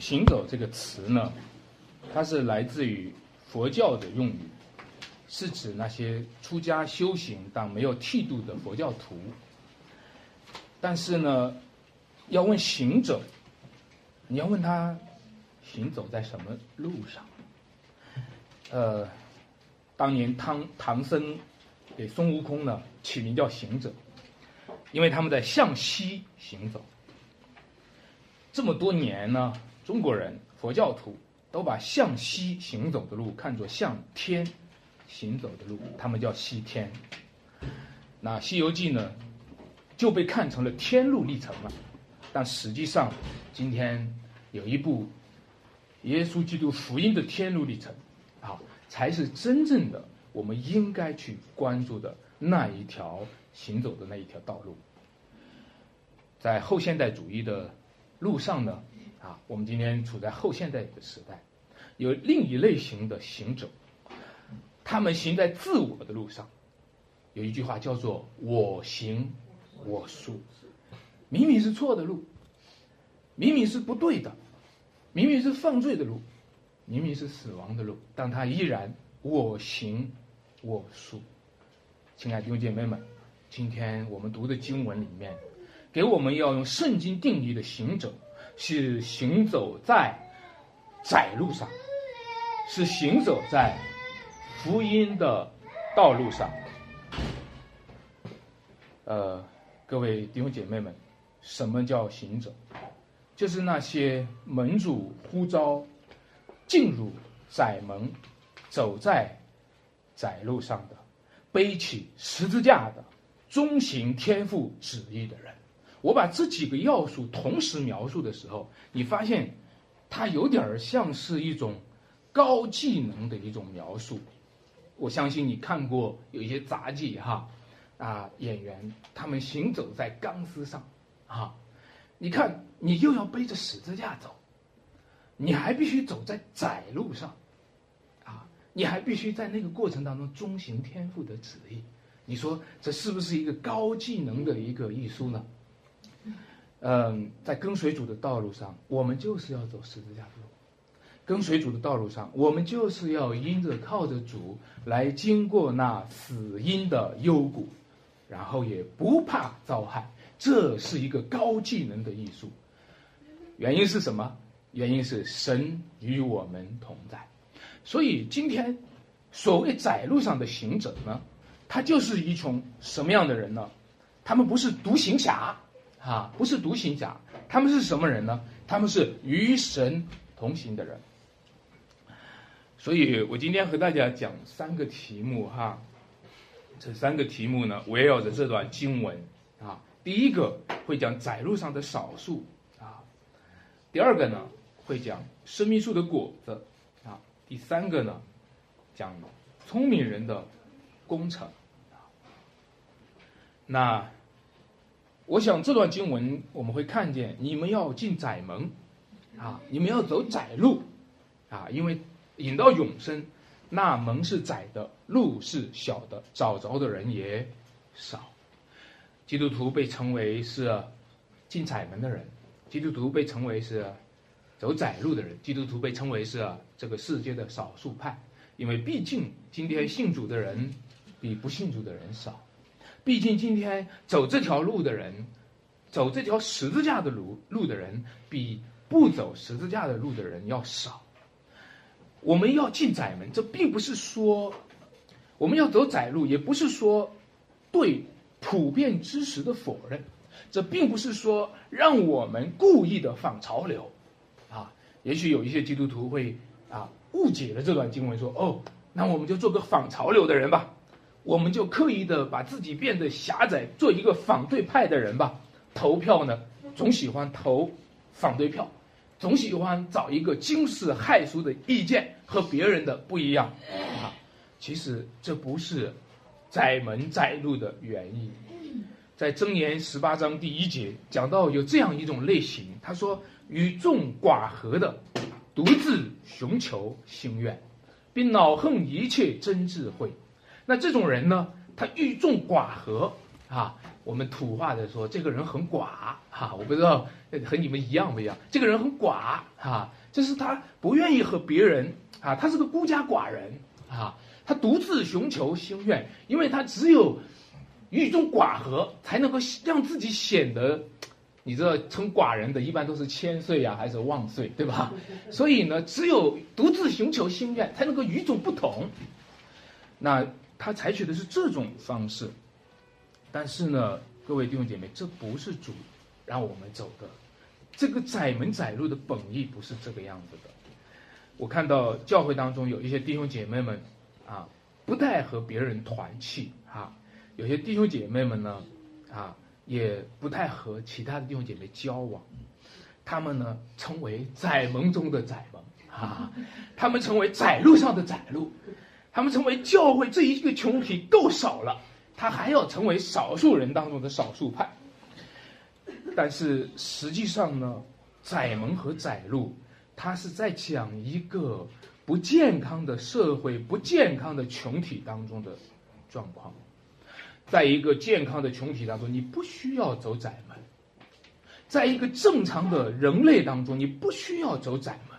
行走这个词呢，它是来自于佛教的用语，是指那些出家修行但没有剃度的佛教徒。但是呢，要问行者，你要问他行走在什么路上？呃，当年唐唐僧给孙悟空呢起名叫行者，因为他们在向西行走。这么多年呢。中国人佛教徒都把向西行走的路看作向天行走的路，他们叫西天。那《西游记》呢，就被看成了天路历程了。但实际上，今天有一部耶稣基督福音的天路历程，啊，才是真正的我们应该去关注的那一条行走的那一条道路。在后现代主义的路上呢？啊，我们今天处在后现代的时代，有另一类型的行者，他们行在自我的路上。有一句话叫做“我行我素”，明明是错的路，明明是不对的，明明是犯罪的路，明明是死亡的路，但他依然我行我素。亲爱的弟兄姐妹们，今天我们读的经文里面，给我们要用圣经定义的行者。是行走在窄路上，是行走在福音的道路上。呃，各位弟兄姐妹们，什么叫行走？就是那些门主呼召进入窄门、走在窄路上的、背起十字架的、遵行天父旨意的人。我把这几个要素同时描述的时候，你发现，它有点像是一种高技能的一种描述。我相信你看过有一些杂技哈，啊，演员他们行走在钢丝上，啊，你看你又要背着十字架走，你还必须走在窄路上，啊，你还必须在那个过程当中遵行天赋的旨意。你说这是不是一个高技能的一个艺术呢？嗯，在跟随主的道路上，我们就是要走十字架路；跟随主的道路上，我们就是要因着靠着主来经过那死荫的幽谷，然后也不怕遭害。这是一个高技能的艺术。原因是什么？原因是神与我们同在。所以今天所谓窄路上的行者呢，他就是一群什么样的人呢？他们不是独行侠。啊，不是独行侠，他们是什么人呢？他们是与神同行的人。所以我今天和大家讲三个题目哈，这三个题目呢围绕着这段经文啊。第一个会讲窄路上的少数啊，第二个呢会讲生命树的果子啊，第三个呢讲聪明人的工程啊。那。我想这段经文我们会看见，你们要进窄门，啊，你们要走窄路，啊，因为引到永生，那门是窄的，路是小的，找着的人也少。基督徒被称为是进窄门的人，基督徒被称为是走窄路的人，基督徒被称为是这个世界的少数派，因为毕竟今天信主的人比不信主的人少。毕竟今天走这条路的人，走这条十字架的路路的人，比不走十字架的路的人要少。我们要进窄门，这并不是说我们要走窄路，也不是说对普遍知识的否认，这并不是说让我们故意的反潮流啊。也许有一些基督徒会啊误解了这段经文，说哦，那我们就做个反潮流的人吧。我们就刻意的把自己变得狭窄，做一个反对派的人吧。投票呢，总喜欢投反对票，总喜欢找一个惊世骇俗的意见和别人的不一样啊。其实这不是窄门窄路的原因。在箴言十八章第一节讲到有这样一种类型，他说：“与众寡合的，独自寻求心愿，并恼恨一切真智慧。”那这种人呢，他欲众寡合啊，我们土话的说，这个人很寡哈，我不知道和你们一样不一样。这个人很寡哈，就是他不愿意和别人啊，他是个孤家寡人啊，他独自寻求心愿，因为他只有与众寡合，才能够让自己显得，你知道，称寡人的一般都是千岁呀，还是万岁，对吧？所以呢，只有独自寻求心愿，才能够与众不同。那他采取的是这种方式。但是呢，各位弟兄姐妹，这不是主让我们走的。这个窄门窄路的本意不是这个样子的。我看到教会当中有一些弟兄姐妹们啊，不太和别人团契哈；有些弟兄姐妹们呢，啊，也不太和其他的弟兄姐妹交往。他们呢，成为窄门中的窄门啊，他们成为窄路上的窄路，他们成为教会这一个群体够少了。他还要成为少数人当中的少数派，但是实际上呢，窄门和窄路，他是在讲一个不健康的社会、不健康的群体当中的状况。在一个健康的群体当中，你不需要走窄门；在一个正常的人类当中，你不需要走窄门。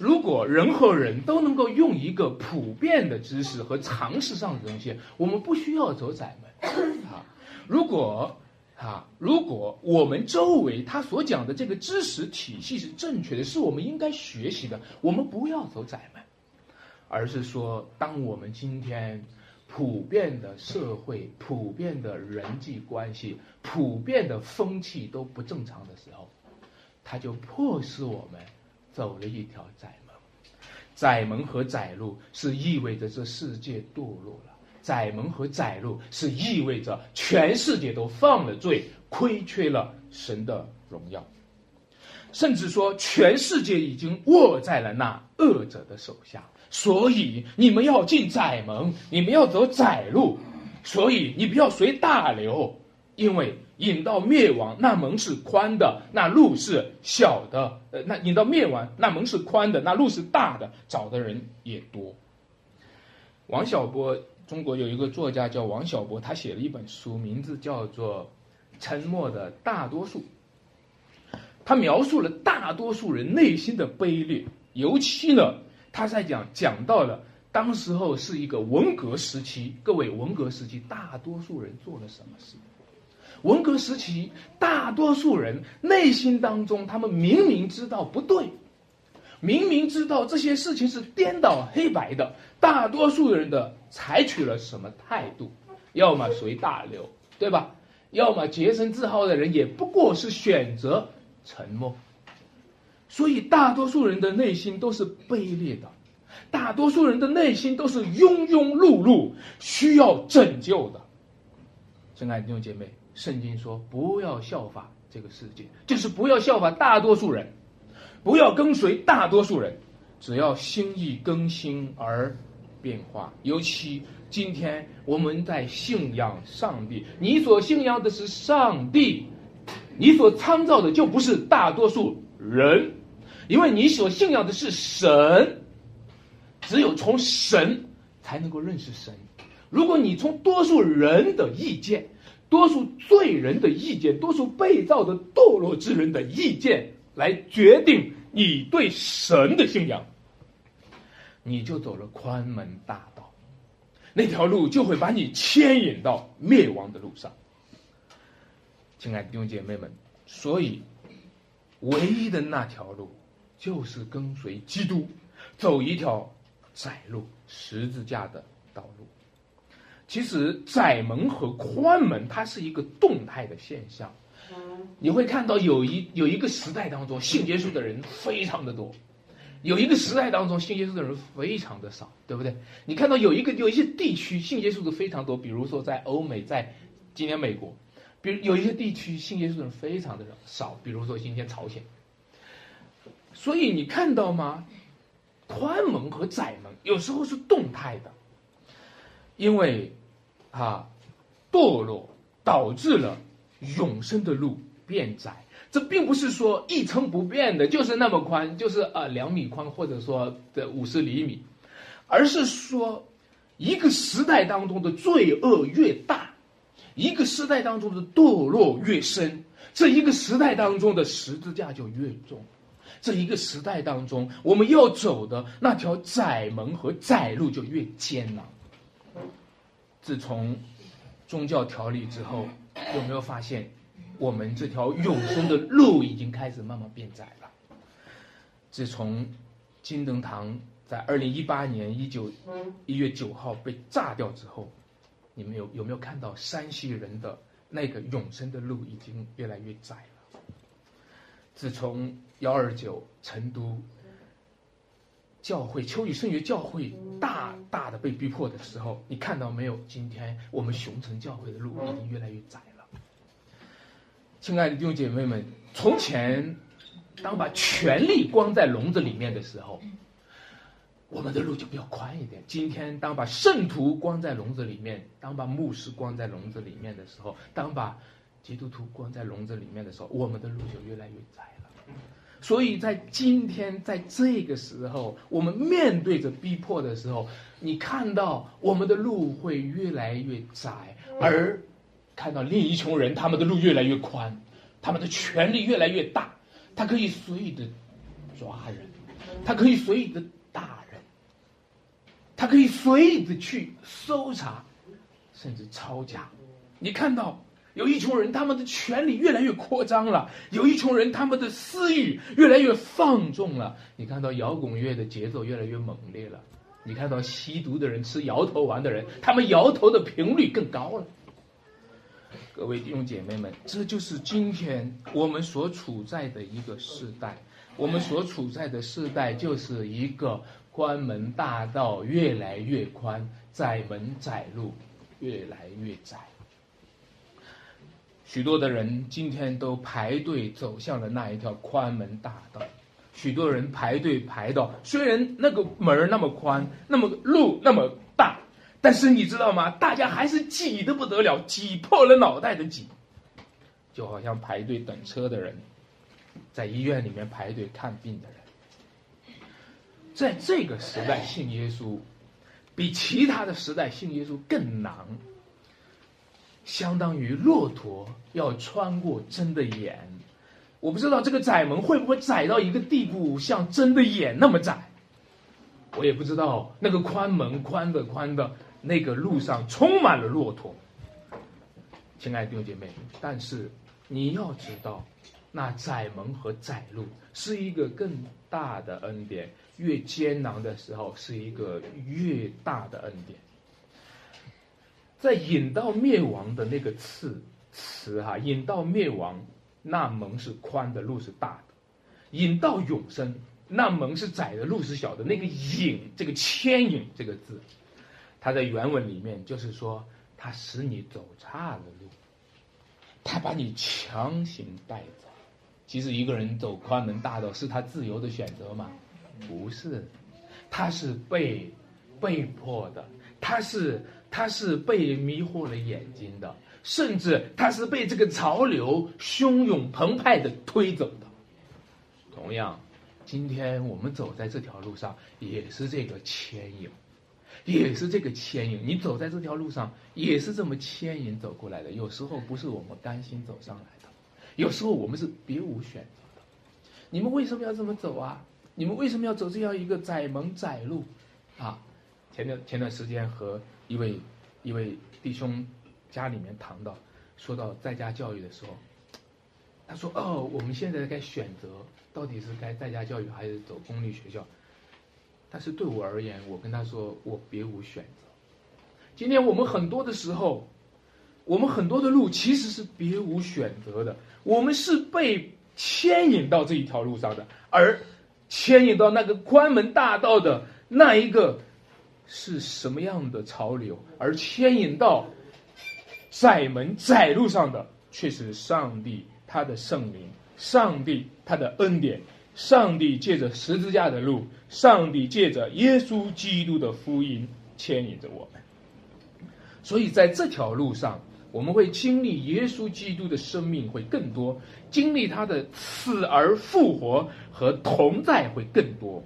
如果人和人都能够用一个普遍的知识和常识上的东西，我们不需要走窄门啊。如果啊，如果我们周围他所讲的这个知识体系是正确的，是我们应该学习的，我们不要走窄门，而是说，当我们今天普遍的社会、普遍的人际关系、普遍的风气都不正常的时候，他就迫使我们。走了一条窄门，窄门和窄路是意味着这世界堕落了。窄门和窄路是意味着全世界都犯了罪，亏缺了神的荣耀，甚至说全世界已经握在了那恶者的手下。所以你们要进窄门，你们要走窄路，所以你不要随大流，因为。引到灭亡，那门是宽的，那路是小的。呃，那引到灭亡，那门是宽的，那路是大的，找的人也多。王小波，中国有一个作家叫王小波，他写了一本书，名字叫做《沉默的大多数》。他描述了大多数人内心的卑劣，尤其呢，他在讲讲到了当时候是一个文革时期，各位文革时期大多数人做了什么事？文革时期，大多数人内心当中，他们明明知道不对，明明知道这些事情是颠倒黑白的，大多数人的采取了什么态度？要么随大流，对吧？要么洁身自好的人也不过是选择沉默。所以，大多数人的内心都是卑劣的，大多数人的内心都是庸庸碌碌，需要拯救的。亲爱的弟兄姐妹。圣经说：“不要效法这个世界，就是不要效法大多数人，不要跟随大多数人，只要心意更新而变化。尤其今天我们在信仰上帝，你所信仰的是上帝，你所参照的就不是大多数人，因为你所信仰的是神。只有从神才能够认识神。如果你从多数人的意见，多数罪人的意见，多数被造的堕落之人的意见，来决定你对神的信仰，你就走了宽门大道，那条路就会把你牵引到灭亡的路上。亲爱的弟兄姐妹们，所以唯一的那条路，就是跟随基督，走一条窄路，十字架的道路。其实窄门和宽门，它是一个动态的现象。你会看到有一有一个时代当中，信耶稣的人非常的多；有一个时代当中，信耶稣的人非常的少，对不对？你看到有一个有一些地区信耶稣的非常多，比如说在欧美，在今天美国，比如有一些地区信耶稣的人非常的少，比如说今天朝鲜。所以你看到吗？宽门和窄门有时候是动态的，因为。啊，堕落导致了永生的路变窄。这并不是说一成不变的，就是那么宽，就是呃两米宽，或者说的五十厘米，而是说一个时代当中的罪恶越大，一个时代当中的堕落越深，这一个时代当中的十字架就越重。这一个时代当中，我们要走的那条窄门和窄路就越艰难。自从宗教条例之后，有没有发现，我们这条永生的路已经开始慢慢变窄了？自从金灯堂在二零一八年一九一月九号被炸掉之后，你们有有没有看到山西人的那个永生的路已经越来越窄了？自从幺二九成都教会秋雨圣约教会大大的被逼迫的时候，你看到没有？今天我们熊城教会的路已经越来越窄了。亲爱的弟兄姐妹们，从前当把权力关在笼子里面的时候，我们的路就比较宽一点。今天当把圣徒关在笼子里面，当把牧师关在笼子里面的时候，当把基督徒关在笼子里面的时候，我们的路就越来越窄了。所以在今天，在这个时候，我们面对着逼迫的时候，你看到我们的路会越来越窄，而看到另一群人他们的路越来越宽，他们的权力越来越大，他可以随意的抓人，他可以随意的打人，他可以随意的去搜查，甚至抄家。你看到？有一群人，他们的权力越来越扩张了；有一群人，他们的私欲越来越放纵了。你看到摇滚乐的节奏越来越猛烈了，你看到吸毒的人、吃摇头丸的人，他们摇头的频率更高了。各位弟兄姐妹们，这就是今天我们所处在的一个时代。我们所处在的时代，就是一个关门大道越来越宽，窄门窄路越来越窄。许多的人今天都排队走向了那一条宽门大道，许多人排队排到，虽然那个门那么宽，那么路那么大，但是你知道吗？大家还是挤得不得了，挤破了脑袋的挤，就好像排队等车的人，在医院里面排队看病的人，在这个时代信耶稣，比其他的时代信耶稣更难。相当于骆驼要穿过针的眼，我不知道这个窄门会不会窄到一个地步，像针的眼那么窄。我也不知道那个宽门宽的宽的那个路上充满了骆驼。亲爱的弟兄姐妹，但是你要知道，那窄门和窄路是一个更大的恩典，越艰难的时候是一个越大的恩典。在引到灭亡的那个词词哈，引到灭亡，那门是宽的，路是大的；引到永生，那门是窄的，路是小的。那个引这个牵引这个字，它在原文里面就是说，它使你走岔了路，他把你强行带走。其实一个人走宽门大道是他自由的选择吗？不是，他是被被迫的，他是。他是被迷惑了眼睛的，甚至他是被这个潮流汹涌澎湃的推走的。同样，今天我们走在这条路上，也是这个牵引，也是这个牵引。你走在这条路上，也是这么牵引走过来的。有时候不是我们甘心走上来的，有时候我们是别无选择的。你们为什么要这么走啊？你们为什么要走这样一个窄门窄路？啊，前段前段时间和。一位一位弟兄家里面谈到，说到在家教育的时候，他说：“哦，我们现在该选择，到底是该在家教育还是走公立学校？”但是对我而言，我跟他说，我别无选择。今天我们很多的时候，我们很多的路其实是别无选择的，我们是被牵引到这一条路上的，而牵引到那个关门大道的那一个。是什么样的潮流，而牵引到窄门窄路上的，却是上帝他的圣灵，上帝他的恩典，上帝借着十字架的路，上帝借着耶稣基督的福音牵引着我们。所以在这条路上，我们会经历耶稣基督的生命会更多，经历他的死而复活和同在会更多。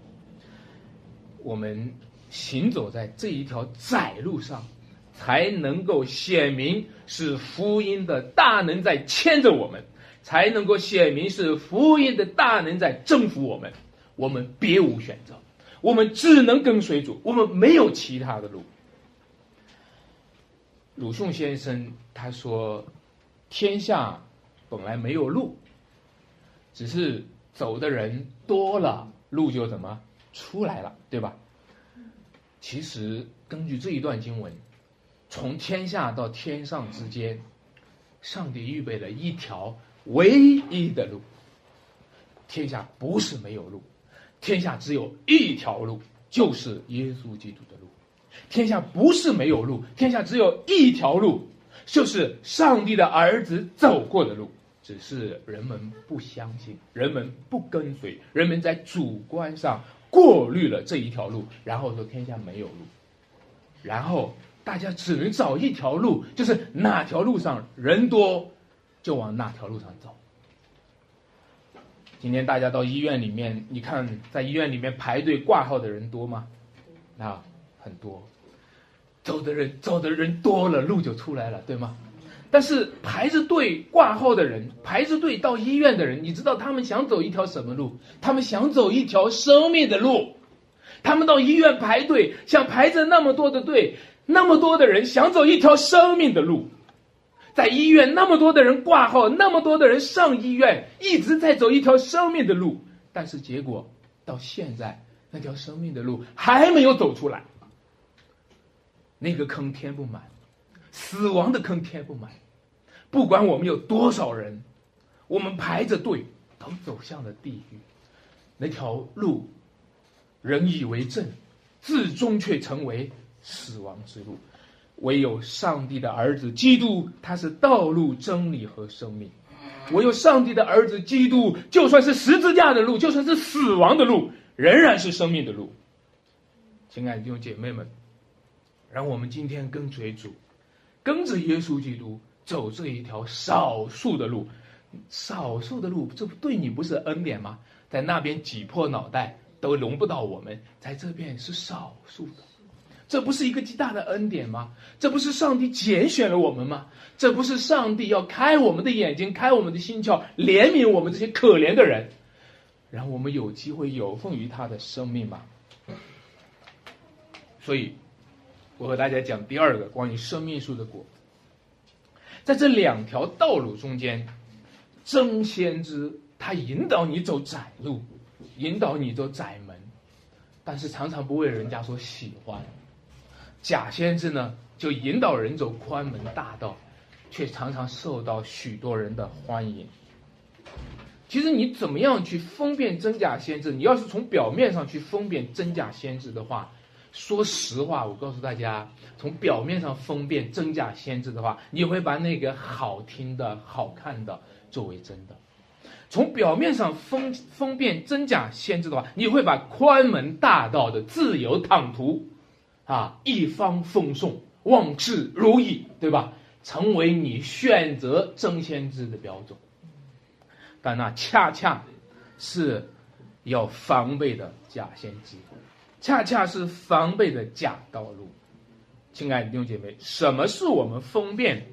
我们。行走在这一条窄路上，才能够显明是福音的大能在牵着我们，才能够显明是福音的大能在征服我们。我们别无选择，我们只能跟随主，我们没有其他的路。鲁迅先生他说：“天下本来没有路，只是走的人多了，路就怎么出来了，对吧？”其实根据这一段经文，从天下到天上之间，上帝预备了一条唯一的路。天下不是没有路，天下只有一条路，就是耶稣基督的路。天下不是没有路，天下只有一条路，就是上帝的儿子走过的路。只是人们不相信，人们不跟随，人们在主观上过滤了这一条路，然后说天下没有路，然后大家只能找一条路，就是哪条路上人多，就往哪条路上走。今天大家到医院里面，你看在医院里面排队挂号的人多吗？啊，很多。走的人走的人多了，路就出来了，对吗？但是排着队挂号的人，排着队到医院的人，你知道他们想走一条什么路？他们想走一条生命的路。他们到医院排队，想排着那么多的队，那么多的人想走一条生命的路。在医院那么多的人挂号，那么多的人上医院，一直在走一条生命的路。但是结果到现在，那条生命的路还没有走出来。那个坑填不满，死亡的坑填不满。不管我们有多少人，我们排着队都走向了地狱。那条路，人以为正，至终却成为死亡之路。唯有上帝的儿子基督，他是道路、真理和生命。唯有上帝的儿子基督，就算是十字架的路，就算是死亡的路，仍然是生命的路。亲爱的弟兄姐妹们。让我们今天跟随主，跟着耶稣基督走这一条少数的路，少数的路，这不对你不是恩典吗？在那边挤破脑袋都轮不到我们，在这边是少数的，这不是一个极大的恩典吗？这不是上帝拣选了我们吗？这不是上帝要开我们的眼睛，开我们的心窍，怜悯我们这些可怜的人，让我们有机会有奉于他的生命吗？所以。我和大家讲第二个关于生命树的果，在这两条道路中间，真先知他引导你走窄路，引导你走窄门，但是常常不为人家所喜欢；假先知呢，就引导人走宽门大道，却常常受到许多人的欢迎。其实你怎么样去分辨真假先知？你要是从表面上去分辨真假先知的话。说实话，我告诉大家，从表面上分辨真假先知的话，你会把那个好听的、好看的作为真的；从表面上分分辨真假先知的话，你会把宽门大道的自由坦途，啊，一方风送，万事如意，对吧？成为你选择真先知的标准。但那恰恰是要防备的假先知。恰恰是防备的假道路，亲爱的弟兄姐妹，什么是我们分辨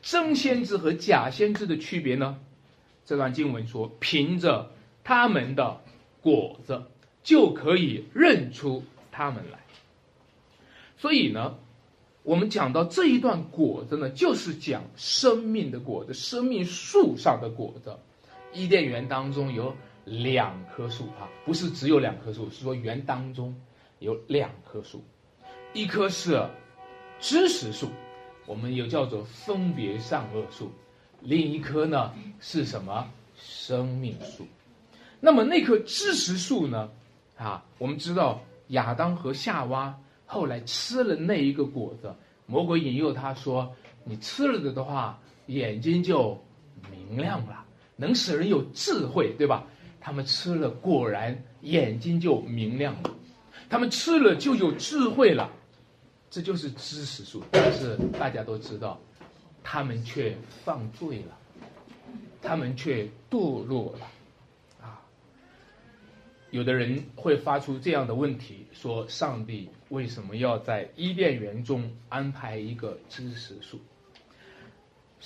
真先知和假先知的区别呢？这段经文说，凭着他们的果子就可以认出他们来。所以呢，我们讲到这一段果子呢，就是讲生命的果子，生命树上的果子。伊甸园当中有。两棵树啊，不是只有两棵树，是说园当中有两棵树，一棵是知识树，我们又叫做分别善恶树，另一棵呢是什么生命树？那么那棵知识树呢？啊，我们知道亚当和夏娃后来吃了那一个果子，魔鬼引诱他说：“你吃了的的话，眼睛就明亮了，能使人有智慧，对吧？”他们吃了，果然眼睛就明亮了；他们吃了就有智慧了，这就是知识树。但是大家都知道，他们却犯罪了，他们却堕落了。啊，有的人会发出这样的问题：说上帝为什么要在伊甸园中安排一个知识树？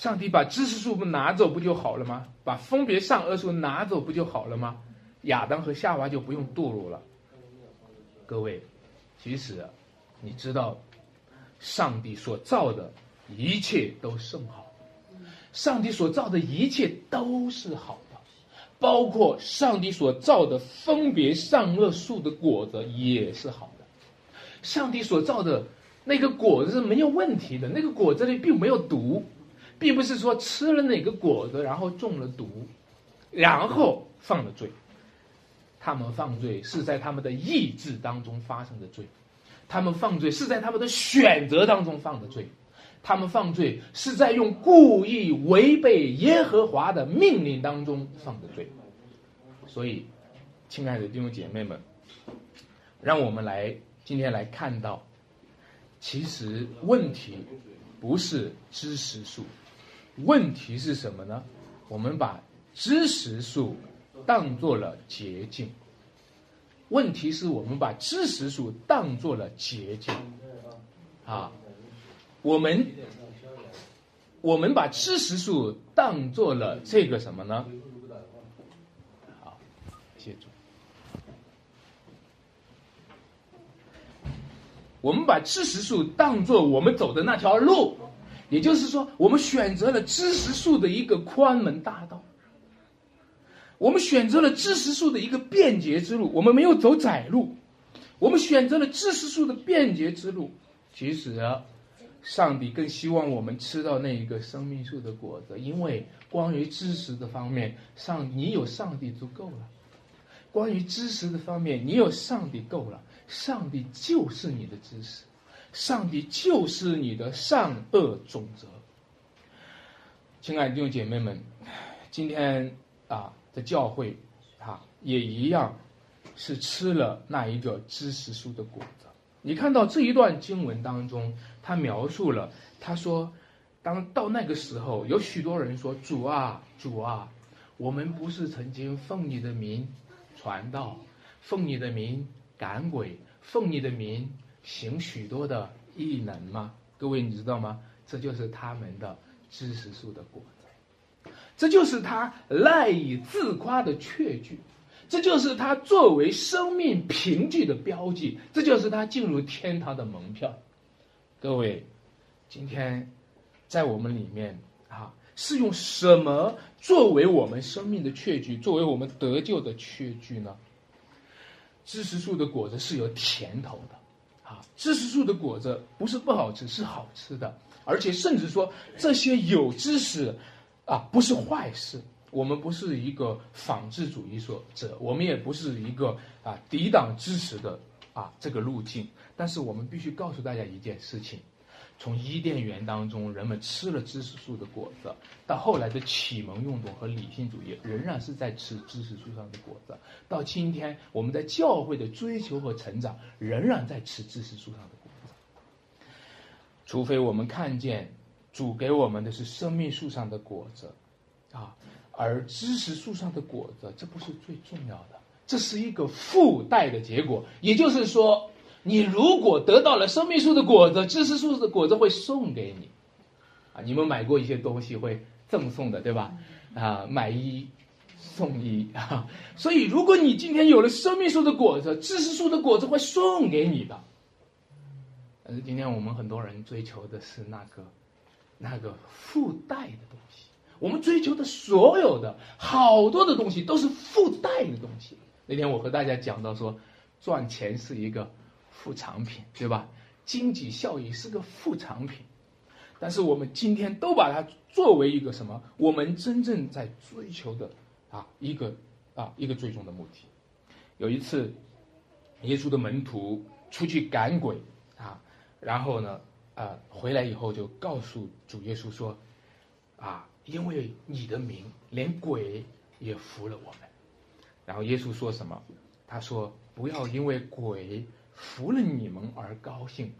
上帝把知识树不拿走不就好了吗？把分别善恶树拿走不就好了吗？亚当和夏娃就不用堕落了。各位，其实你知道，上帝所造的一切都甚好，上帝所造的一切都是好的，包括上帝所造的分别善恶树的果子也是好的。上帝所造的那个果子是没有问题的，那个果子里并没有毒。并不是说吃了哪个果子，然后中了毒，然后犯了罪。他们犯罪是在他们的意志当中发生的罪，他们犯罪是在他们的选择当中犯的罪，他们犯罪是在用故意违背耶和华的命令当中犯的罪。所以，亲爱的弟兄姐妹们，让我们来今天来看到，其实问题不是知识数。问题是什么呢？我们把知识树当做了捷径。问题是我们把知识树当做了捷径，啊，我们我们把知识树当做了这个什么呢？好，谢主。我们把知识树当做我们走的那条路。也就是说，我们选择了知识树的一个宽门大道，我们选择了知识树的一个便捷之路，我们没有走窄路，我们选择了知识树的便捷之路。其实，上帝更希望我们吃到那一个生命树的果子，因为关于知识的方面，上你有上帝足够了；关于知识的方面，你有上帝够了，上帝就是你的知识。上帝就是你的善恶总则，亲爱的弟兄姐妹们，今天啊，在教会啊，也一样是吃了那一个知识树的果子。你看到这一段经文当中，他描述了，他说，当到那个时候，有许多人说：“主啊，主啊，我们不是曾经奉你的名传道，奉你的名赶鬼，奉你的名。”行许多的异能吗？各位你知道吗？这就是他们的知识树的果子，这就是他赖以自夸的确据，这就是他作为生命凭据的标记，这就是他进入天堂的门票。各位，今天在我们里面啊，是用什么作为我们生命的确据，作为我们得救的确据呢？知识树的果子是有甜头的。啊，知识树的果子不是不好吃，是好吃的，而且甚至说这些有知识，啊，不是坏事。我们不是一个仿制主义说者，我们也不是一个啊抵挡知识的啊这个路径。但是我们必须告诉大家一件事情。从伊甸园当中，人们吃了知识树的果子，到后来的启蒙运动和理性主义，仍然是在吃知识树上的果子。到今天，我们在教会的追求和成长，仍然在吃知识树上的果子。除非我们看见主给我们的是生命树上的果子，啊，而知识树上的果子，这不是最重要的，这是一个附带的结果。也就是说。你如果得到了生命树的果子，知识树的果子会送给你，啊，你们买过一些东西会赠送的，对吧？啊，买一送一啊，所以如果你今天有了生命树的果子，知识树的果子会送给你的。但是今天我们很多人追求的是那个那个附带的东西，我们追求的所有的好多的东西都是附带的东西。那天我和大家讲到说，赚钱是一个。副产品，对吧？经济效益是个副产品，但是我们今天都把它作为一个什么？我们真正在追求的啊，一个啊，一个最终的目的。有一次，耶稣的门徒出去赶鬼啊，然后呢，呃，回来以后就告诉主耶稣说：“啊，因为你的名，连鬼也服了我们。”然后耶稣说什么？他说：“不要因为鬼。”服了你们而高兴，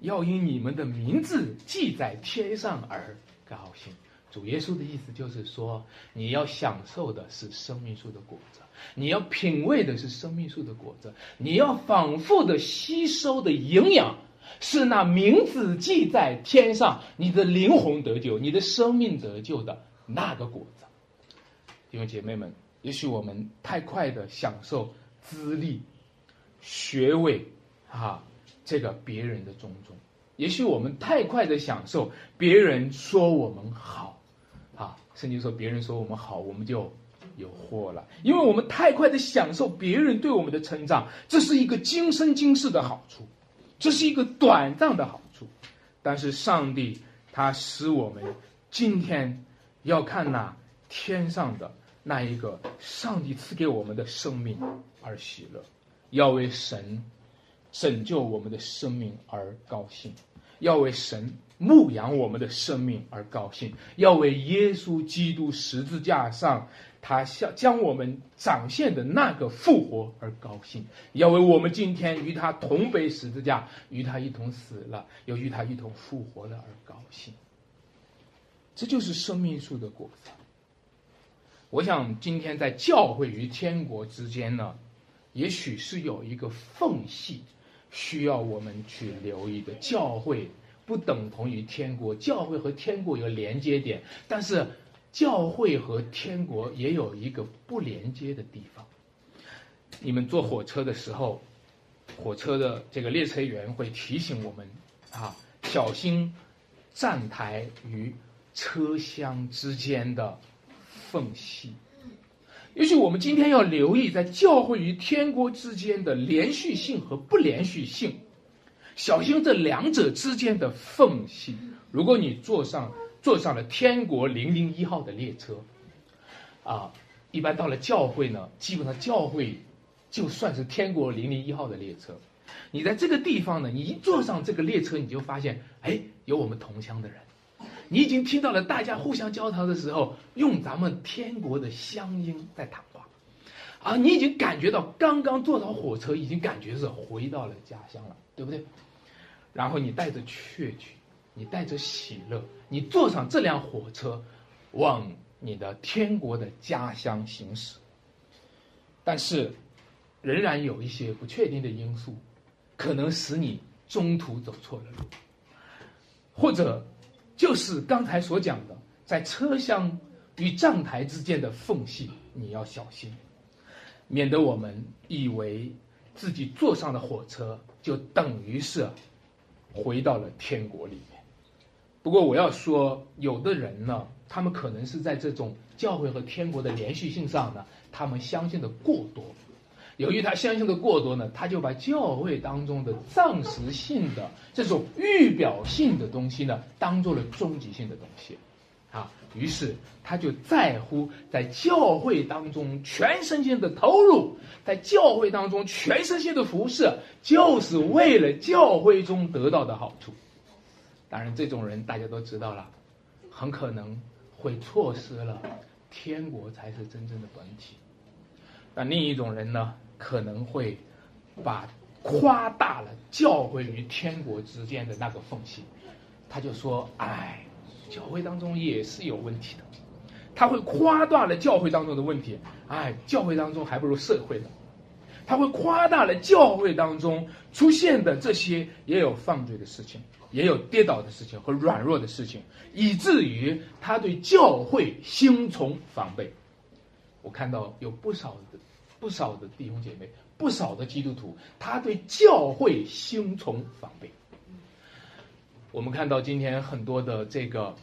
要因你们的名字记在天上而高兴。主耶稣的意思就是说，你要享受的是生命树的果子，你要品味的是生命树的果子，你要反复的吸收的营养是那名字记在天上，你的灵魂得救，你的生命得救的那个果子。弟兄姐妹们，也许我们太快的享受资历、学位啊，这个别人的种种，也许我们太快的享受别人说我们好。啊，圣经说别人说我们好，我们就有祸了，因为我们太快的享受别人对我们的成长，这是一个今生今世的好处，这是一个短暂的好处。但是上帝他使我们今天要看那天上的那一个上帝赐给我们的生命而喜乐，要为神拯救我们的生命而高兴，要为神。牧养我们的生命而高兴，要为耶稣基督十字架上他向将我们展现的那个复活而高兴，要为我们今天与他同背十字架，与他一同死了，又与他一同复活了而高兴。这就是生命树的果子。我想今天在教会与天国之间呢，也许是有一个缝隙，需要我们去留意的。教会。不等同于天国，教会和天国有连接点，但是教会和天国也有一个不连接的地方。你们坐火车的时候，火车的这个列车员会提醒我们啊，小心站台与车厢之间的缝隙。也许我们今天要留意在教会与天国之间的连续性和不连续性。小心这两者之间的缝隙。如果你坐上坐上了天国零零一号的列车，啊，一般到了教会呢，基本上教会就算是天国零零一号的列车。你在这个地方呢，你一坐上这个列车，你就发现，哎，有我们同乡的人。你已经听到了大家互相交谈的时候，用咱们天国的乡音在谈话，啊，你已经感觉到刚刚坐上火车，已经感觉是回到了家乡了，对不对？然后你带着雀曲，你带着喜乐，你坐上这辆火车，往你的天国的家乡行驶。但是，仍然有一些不确定的因素，可能使你中途走错了路，或者就是刚才所讲的，在车厢与站台之间的缝隙，你要小心，免得我们以为自己坐上的火车就等于是。回到了天国里面。不过我要说，有的人呢，他们可能是在这种教会和天国的连续性上呢，他们相信的过多。由于他相信的过多呢，他就把教会当中的暂时性的这种预表性的东西呢，当做了终极性的东西。啊，于是他就在乎在教会当中全身心的投入，在教会当中全身心的服侍，就是为了教会中得到的好处。当然，这种人大家都知道了，很可能会错失了天国才是真正的本体。那另一种人呢，可能会把夸大了教会与天国之间的那个缝隙，他就说：“哎。”教会当中也是有问题的，他会夸大了教会当中的问题，哎，教会当中还不如社会呢。他会夸大了教会当中出现的这些也有犯罪的事情，也有跌倒的事情和软弱的事情，以至于他对教会心存防备。我看到有不少的不少的弟兄姐妹，不少的基督徒，他对教会心存防备。我们看到今天很多的这个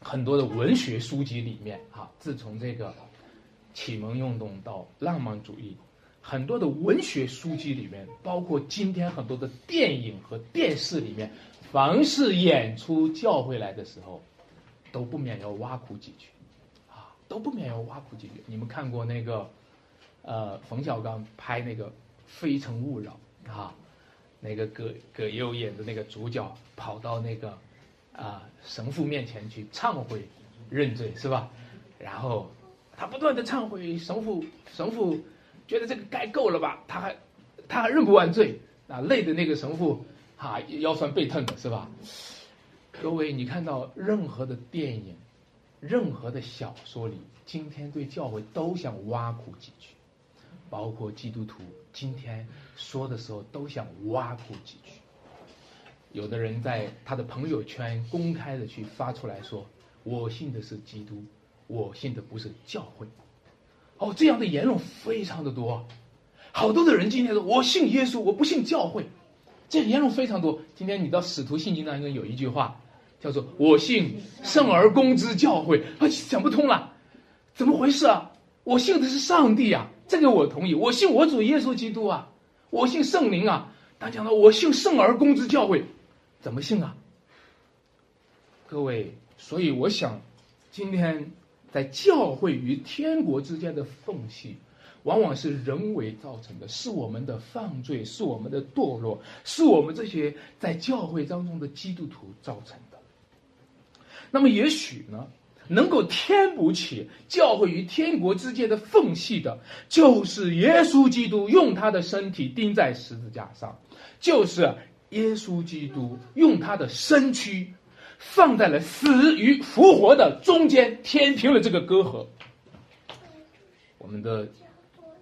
很多的文学书籍里面啊，自从这个启蒙运动到浪漫主义，很多的文学书籍里面，包括今天很多的电影和电视里面，凡是演出教会来的时候，都不免要挖苦几句，啊，都不免要挖苦几句。你们看过那个呃冯小刚拍那个《非诚勿扰》啊？那个葛葛优演的那个主角跑到那个啊神父面前去忏悔认罪是吧？然后他不断的忏悔，神父神父觉得这个该够了吧？他还他还认不完罪啊，累的那个神父啊腰酸背痛的是吧？各位，你看到任何的电影任何的小说里，今天对教会都想挖苦几句，包括基督徒今天说的时候都想挖苦几句。有的人在他的朋友圈公开的去发出来说：“我信的是基督，我信的不是教会。”哦，这样的言论非常的多。好多的人今天说：“我信耶稣，我不信教会。”这言论非常多。今天你到《使徒信经》当中有一句话。叫做我信圣而公之教会，啊，想不通了，怎么回事啊？我信的是上帝啊，这个我同意。我信我主耶稣基督啊，我信圣灵啊。他讲了，我信圣而公之教会，怎么信啊？各位，所以我想，今天在教会与天国之间的缝隙，往往是人为造成的，是我们的犯罪，是我们的堕落，是我们这些在教会当中的基督徒造成的。那么也许呢，能够填补起教会与天国之间的缝隙的，就是耶稣基督用他的身体钉在十字架上，就是耶稣基督用他的身躯放在了死与复活的中间，填平了这个隔阂。我们的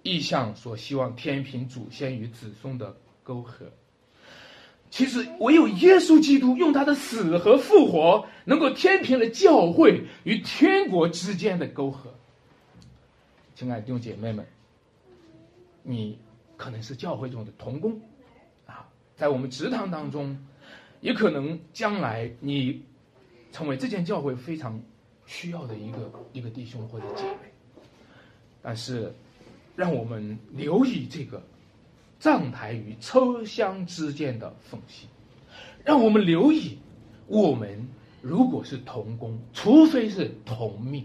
意向所希望填平祖先与子孙的沟壑。其实，唯有耶稣基督用他的死和复活，能够填平了教会与天国之间的沟壑。亲爱的弟兄姐妹们，你可能是教会中的童工，啊，在我们职堂当中，也可能将来你成为这件教会非常需要的一个一个弟兄或者姐妹。但是，让我们留意这个。站台与车厢之间的缝隙，让我们留意：我们如果是同工，除非是同命；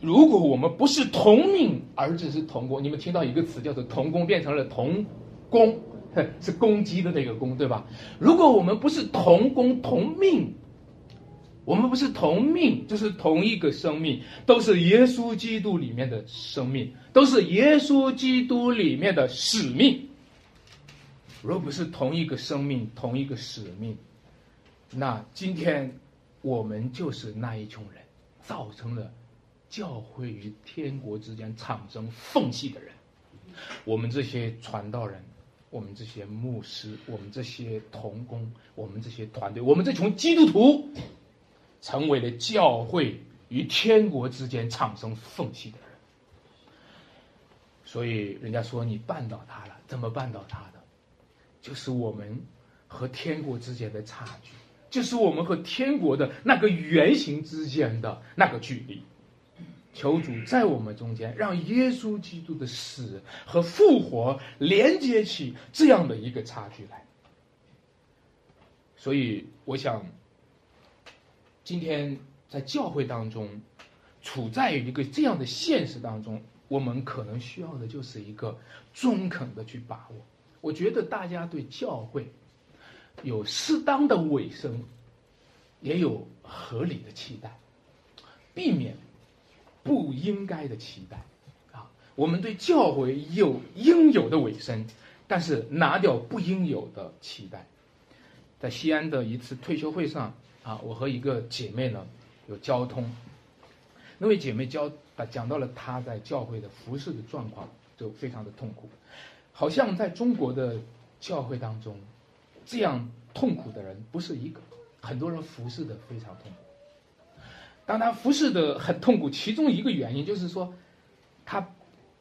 如果我们不是同命，而只是同工，你们听到一个词叫做“同工”，变成了“同工”，是攻击的那个“攻”，对吧？如果我们不是同工同命，我们不是同命，就是同一个生命，都是耶稣基督里面的生命，都是耶稣基督里面的使命。若不是同一个生命、同一个使命，那今天我们就是那一群人，造成了教会与天国之间产生缝隙的人。我们这些传道人，我们这些牧师，我们这些童工，我们这些团队，我们这群基督徒。成为了教会与天国之间产生缝隙的人，所以人家说你绊倒他了，怎么绊倒他的？就是我们和天国之间的差距，就是我们和天国的那个圆形之间的那个距离。求主在我们中间，让耶稣基督的死和复活连接起这样的一个差距来。所以，我想。今天在教会当中，处在于一个这样的现实当中，我们可能需要的就是一个中肯的去把握。我觉得大家对教会有适当的尾声，也有合理的期待，避免不应该的期待。啊，我们对教会有应有的尾声，但是拿掉不应有的期待。在西安的一次退休会上。啊，我和一个姐妹呢有交通，那位姐妹教讲到了她在教会的服侍的状况，就非常的痛苦，好像在中国的教会当中，这样痛苦的人不是一个，很多人服侍的非常痛苦。当他服侍的很痛苦，其中一个原因就是说，他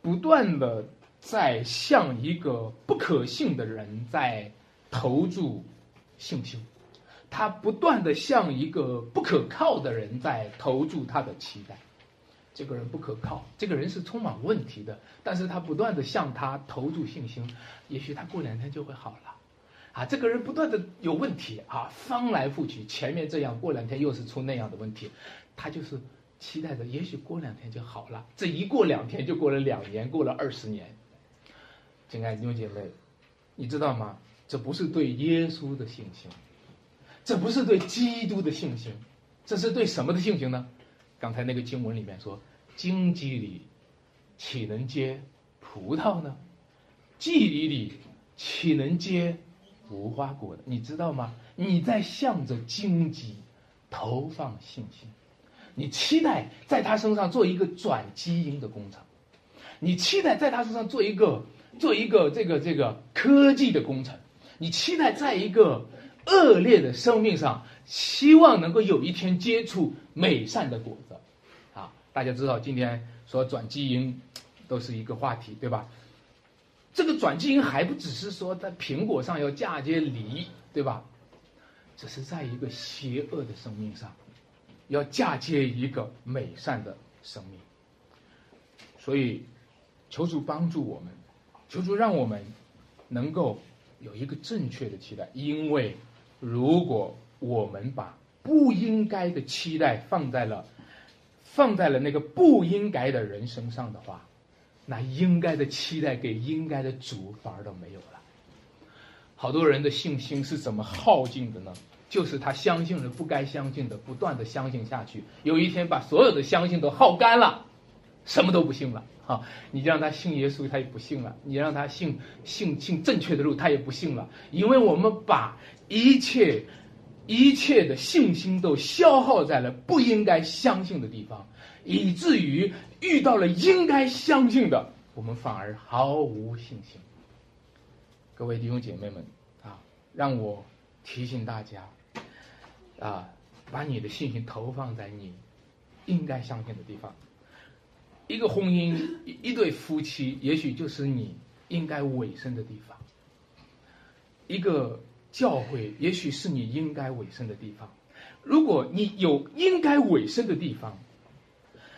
不断的在向一个不可信的人在投注信心。他不断的向一个不可靠的人在投注他的期待，这个人不可靠，这个人是充满问题的，但是他不断的向他投注信心，也许他过两天就会好了，啊，这个人不断的有问题啊，翻来覆去，前面这样，过两天又是出那样的问题，他就是期待着，也许过两天就好了，这一过两天就过了两年，过了二十年，亲爱的弟兄姐妹，你知道吗？这不是对耶稣的信心。这不是对基督的信心，这是对什么的信心呢？刚才那个经文里面说：“荆棘里岂能结葡萄呢？蒺藜里岂能结无花果的？”你知道吗？你在向着荆棘投放信心，你期待在他身上做一个转基因的工程，你期待在他身上做一个做一个这个这个科技的工程，你期待在一个恶劣的生命上，希望能够有一天接触美善的果子，啊，大家知道今天说转基因都是一个话题，对吧？这个转基因还不只是说在苹果上要嫁接梨，对吧？只是在一个邪恶的生命上，要嫁接一个美善的生命。所以，求主帮助我们，求主让我们能够有一个正确的期待。因为，如果我们把不应该的期待放在了放在了那个不应该的人身上的话，那应该的期待给应该的主反而都没有了。好多人的信心是怎么耗尽的呢？就是他相信了不该相信的，不断的相信下去，有一天把所有的相信都耗干了，什么都不信了。啊，你让他信耶稣，他也不信了；你让他信信信正确的路，他也不信了。因为我们把一切一切的信心都消耗在了不应该相信的地方，以至于遇到了应该相信的，我们反而毫无信心。各位弟兄姐妹们啊，让我提醒大家。啊，把你的信心投放在你应该相信的地方。一个婚姻，一对夫妻，也许就是你应该委身的地方；一个教会，也许是你应该委身的地方。如果你有应该委身的地方，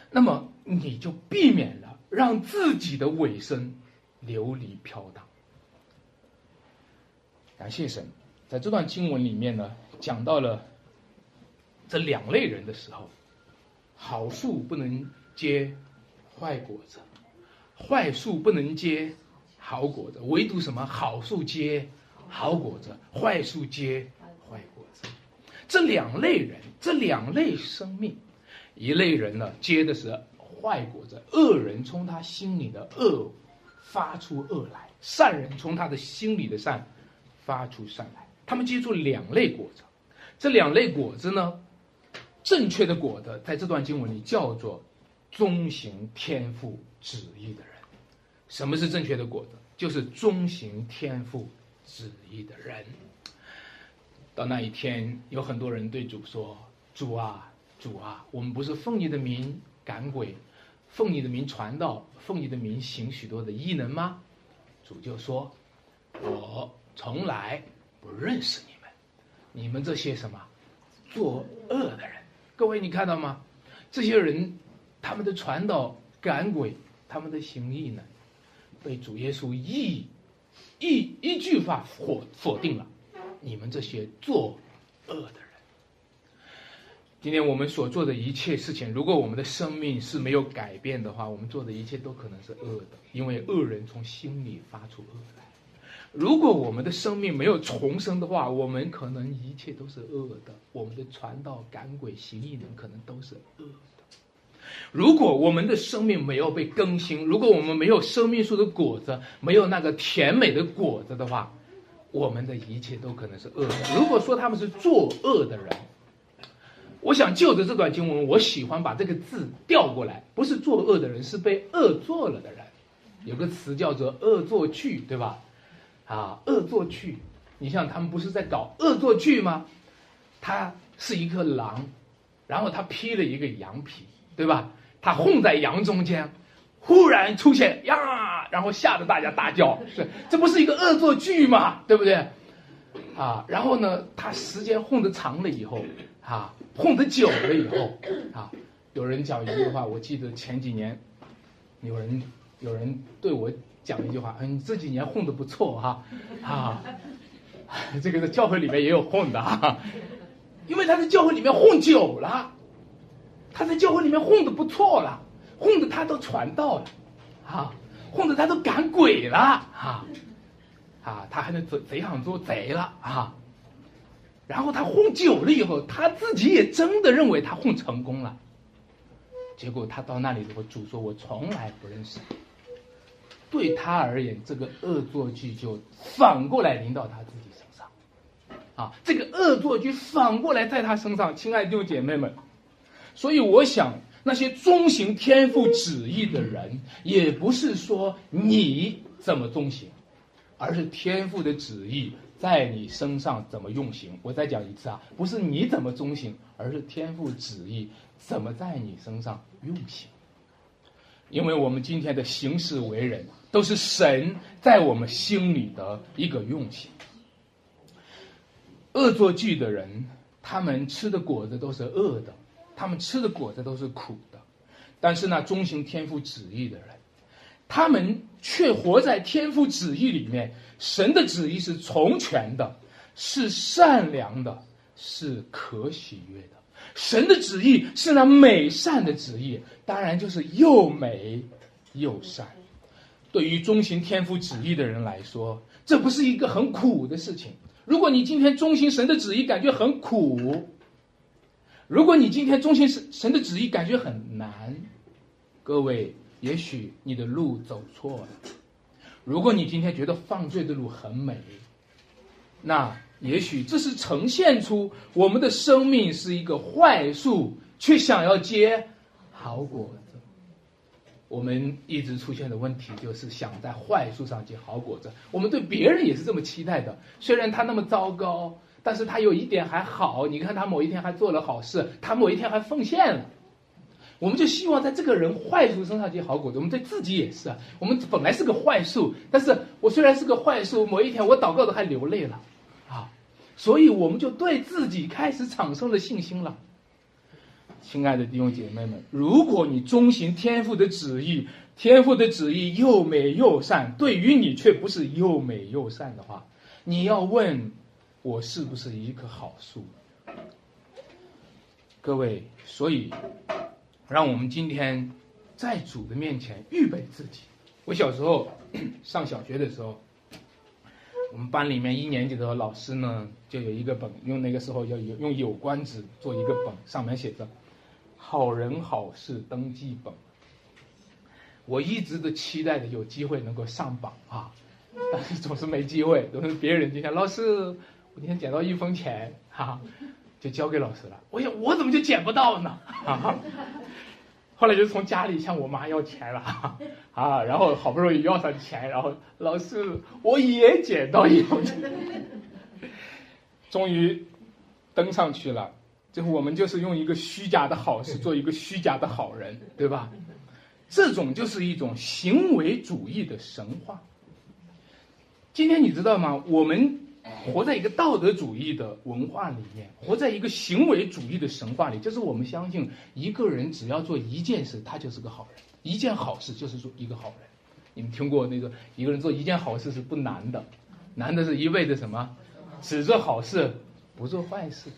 那么你就避免了让自己的委身流离飘荡。感谢神，在这段经文里面呢，讲到了。这两类人的时候，好树不能结坏果子，坏树不能结好果子，唯独什么好树结好果子，坏树结坏果子。这两类人，这两类生命，一类人呢结的是坏果子，恶人从他心里的恶发出恶来，善人从他的心里的善发出善来。他们结出两类果子，这两类果子呢？正确的果子，在这段经文里叫做遵行天赋旨意的人。什么是正确的果子？就是遵行天赋旨意的人。到那一天，有很多人对主说：“主啊，主啊，我们不是奉你的名赶鬼，奉你的名传道，奉你的名行许多的异能吗？”主就说：“我从来不认识你们，你们这些什么作恶的人。”各位，你看到吗？这些人，他们的传道赶鬼，他们的行义呢，被主耶稣一一一句话否否定了。你们这些作恶的人，今天我们所做的一切事情，如果我们的生命是没有改变的话，我们做的一切都可能是恶的，因为恶人从心里发出恶来。如果我们的生命没有重生的话，我们可能一切都是恶的。我们的传道、赶鬼、行义人可能都是恶的。如果我们的生命没有被更新，如果我们没有生命树的果子，没有那个甜美的果子的话，我们的一切都可能是恶的。如果说他们是作恶的人，我想就着这段经文，我喜欢把这个字调过来，不是作恶的人，是被恶做了的人。有个词叫做恶作剧，对吧？啊，恶作剧！你像他们不是在搞恶作剧吗？他是一个狼，然后他披了一个羊皮，对吧？他混在羊中间，忽然出现呀，然后吓得大家大叫，是这不是一个恶作剧吗？对不对？啊，然后呢，他时间混得长了以后，啊，混得久了以后，啊，有人讲一句话，我记得前几年，有人有人对我。讲一句话，嗯，这几年混的不错哈，啊，这个在教会里面也有混的哈，因为他在教会里面混久了，他在教会里面混的不错了，混的他都传道了，啊，混的他都赶鬼了，啊，啊，他还能贼贼行做贼了啊，然后他混久了以后，他自己也真的认为他混成功了，结果他到那里之后，主说我从来不认识。对他而言，这个恶作剧就反过来临到他自己身上，啊，这个恶作剧反过来在他身上，亲爱的弟兄姐妹们，所以我想，那些遵行天父旨意的人，也不是说你怎么遵行，而是天父的旨意在你身上怎么用行。我再讲一次啊，不是你怎么遵行，而是天父旨意怎么在你身上用行。因为我们今天的行事为人，都是神在我们心里的一个用心。恶作剧的人，他们吃的果子都是恶的，他们吃的果子都是苦的。但是呢，忠行天父旨意的人，他们却活在天父旨意里面。神的旨意是从全的，是善良的，是可喜悦的。神的旨意是那美善的旨意，当然就是又美又善。对于忠行天赋旨意的人来说，这不是一个很苦的事情。如果你今天忠行神的旨意感觉很苦，如果你今天中行神神的旨意感觉很难，各位，也许你的路走错了。如果你今天觉得犯罪的路很美，那。也许这是呈现出我们的生命是一个坏树，却想要结好果子。我们一直出现的问题就是想在坏树上结好果子。我们对别人也是这么期待的，虽然他那么糟糕，但是他有一点还好。你看他某一天还做了好事，他某一天还奉献了。我们就希望在这个人坏树身上结好果子。我们对自己也是啊，我们本来是个坏树，但是我虽然是个坏树，某一天我祷告的还流泪了。啊所以我们就对自己开始产生了信心了。亲爱的弟兄姐妹们，如果你遵行天父的旨意，天父的旨意又美又善，对于你却不是又美又善的话，你要问我是不是一棵好树？各位，所以让我们今天在主的面前预备自己。我小时候 上小学的时候。我们班里面一年级的老师呢，就有一个本，用那个时候要有用有关纸做一个本，上面写着“好人好事登记本”。我一直都期待着有机会能够上榜啊，但是总是没机会，都是别人就想老师，我今天捡到一分钱，哈，就交给老师了。我想我怎么就捡不到呢？哈。后来就从家里向我妈要钱了，啊，然后好不容易要上钱，然后老师我也捡到一分钱，终于登上去了。最后我们就是用一个虚假的好事 做一个虚假的好人，对吧？这种就是一种行为主义的神话。今天你知道吗？我们。活在一个道德主义的文化里面，活在一个行为主义的神话里，就是我们相信一个人只要做一件事，他就是个好人，一件好事就是做一个好人。你们听过那个一个人做一件好事是不难的，难的是一味的什么，只做好事不做坏事。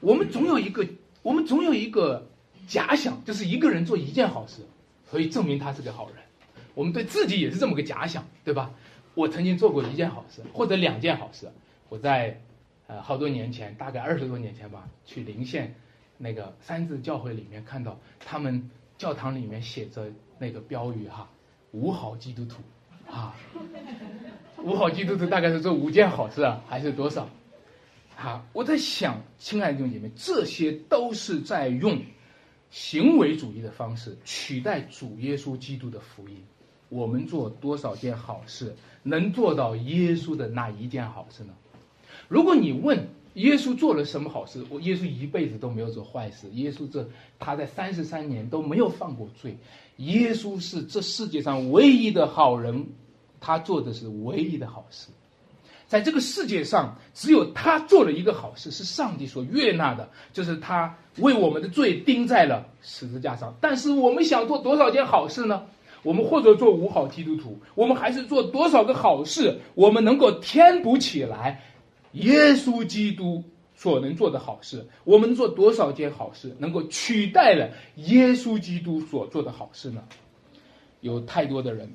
我们总有一个，我们总有一个假想，就是一个人做一件好事，可以证明他是个好人。我们对自己也是这么个假想，对吧？我曾经做过一件好事，或者两件好事。我在，呃，好多年前，大概二十多年前吧，去临县那个三字教会里面看到，他们教堂里面写着那个标语哈，五好基督徒，啊，五好基督徒大概是做五件好事啊，还是多少？好，我在想，亲爱的弟兄姐妹，这些都是在用行为主义的方式取代主耶稣基督的福音。我们做多少件好事，能做到耶稣的那一件好事呢？如果你问耶稣做了什么好事，我耶稣一辈子都没有做坏事。耶稣这他在三十三年都没有犯过罪。耶稣是这世界上唯一的好人，他做的是唯一的好事。在这个世界上，只有他做了一个好事，是上帝所悦纳的，就是他为我们的罪钉在了十字架上。但是我们想做多少件好事呢？我们或者做五好基督徒，我们还是做多少个好事，我们能够填补起来耶稣基督所能做的好事？我们做多少件好事，能够取代了耶稣基督所做的好事呢？有太多的人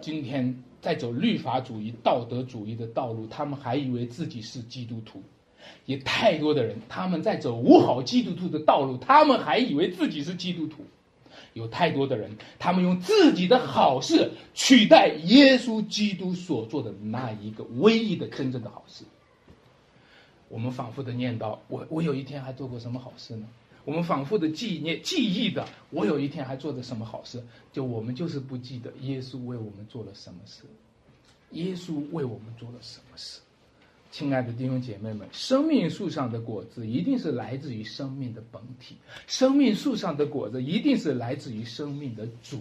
今天在走律法主义、道德主义的道路，他们还以为自己是基督徒；也太多的人他们在走五好基督徒的道路，他们还以为自己是基督徒。有太多的人，他们用自己的好事取代耶稣基督所做的那一个唯一的真正的好事。我们反复的念叨：我我有一天还做过什么好事呢？我们反复的记念、记忆的，我有一天还做的什么好事？就我们就是不记得耶稣为我们做了什么事，耶稣为我们做了什么事。亲爱的弟兄姐妹们，生命树上的果子一定是来自于生命的本体，生命树上的果子一定是来自于生命的主，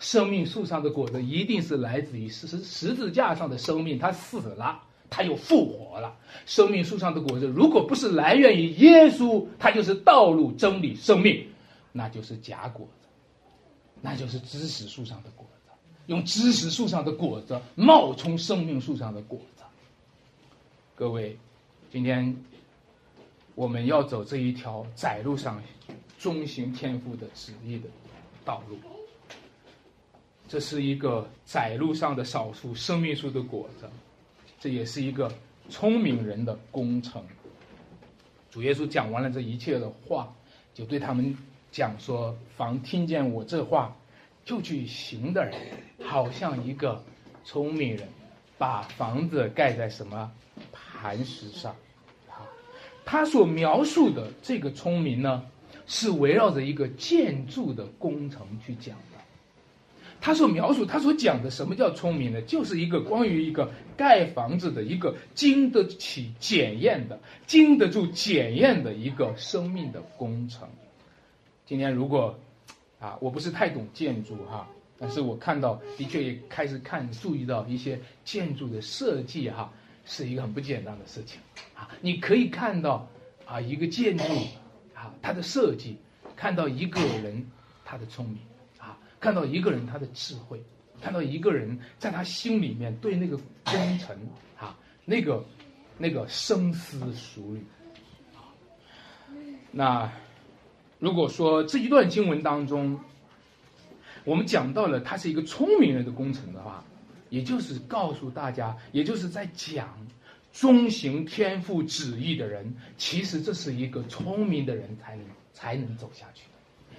生命树上的果子一定是来自于十十字架上的生命，他死了，他又复活了。生命树上的果子如果不是来源于耶稣，它就是道路、真理、生命，那就是假果子，那就是知识树上的果子，用知识树上的果子冒充生命树上的果子。各位，今天我们要走这一条窄路上，中行天赋的旨意的道路。这是一个窄路上的少数生命树的果子，这也是一个聪明人的工程。主耶稣讲完了这一切的话，就对他们讲说：“凡听见我这话，就去行的人，好像一个聪明人，把房子盖在什么？”磐石上，啊，他所描述的这个聪明呢，是围绕着一个建筑的工程去讲的。他所描述，他所讲的什么叫聪明呢？就是一个关于一个盖房子的一个经得起检验的、经得住检验的一个生命的工程。今天如果啊，我不是太懂建筑哈，但是我看到的确也开始看注意到一些建筑的设计哈。是一个很不简单的事情啊！你可以看到啊，一个建筑啊，它的设计，看到一个人他的聪明啊，看到一个人他的智慧，看到一个人在他心里面对那个工程啊，那个那个深思熟虑啊。那如果说这一段经文当中，我们讲到了他是一个聪明人的工程的话。也就是告诉大家，也就是在讲，遵行天赋旨意的人，其实这是一个聪明的人才能才能走下去的。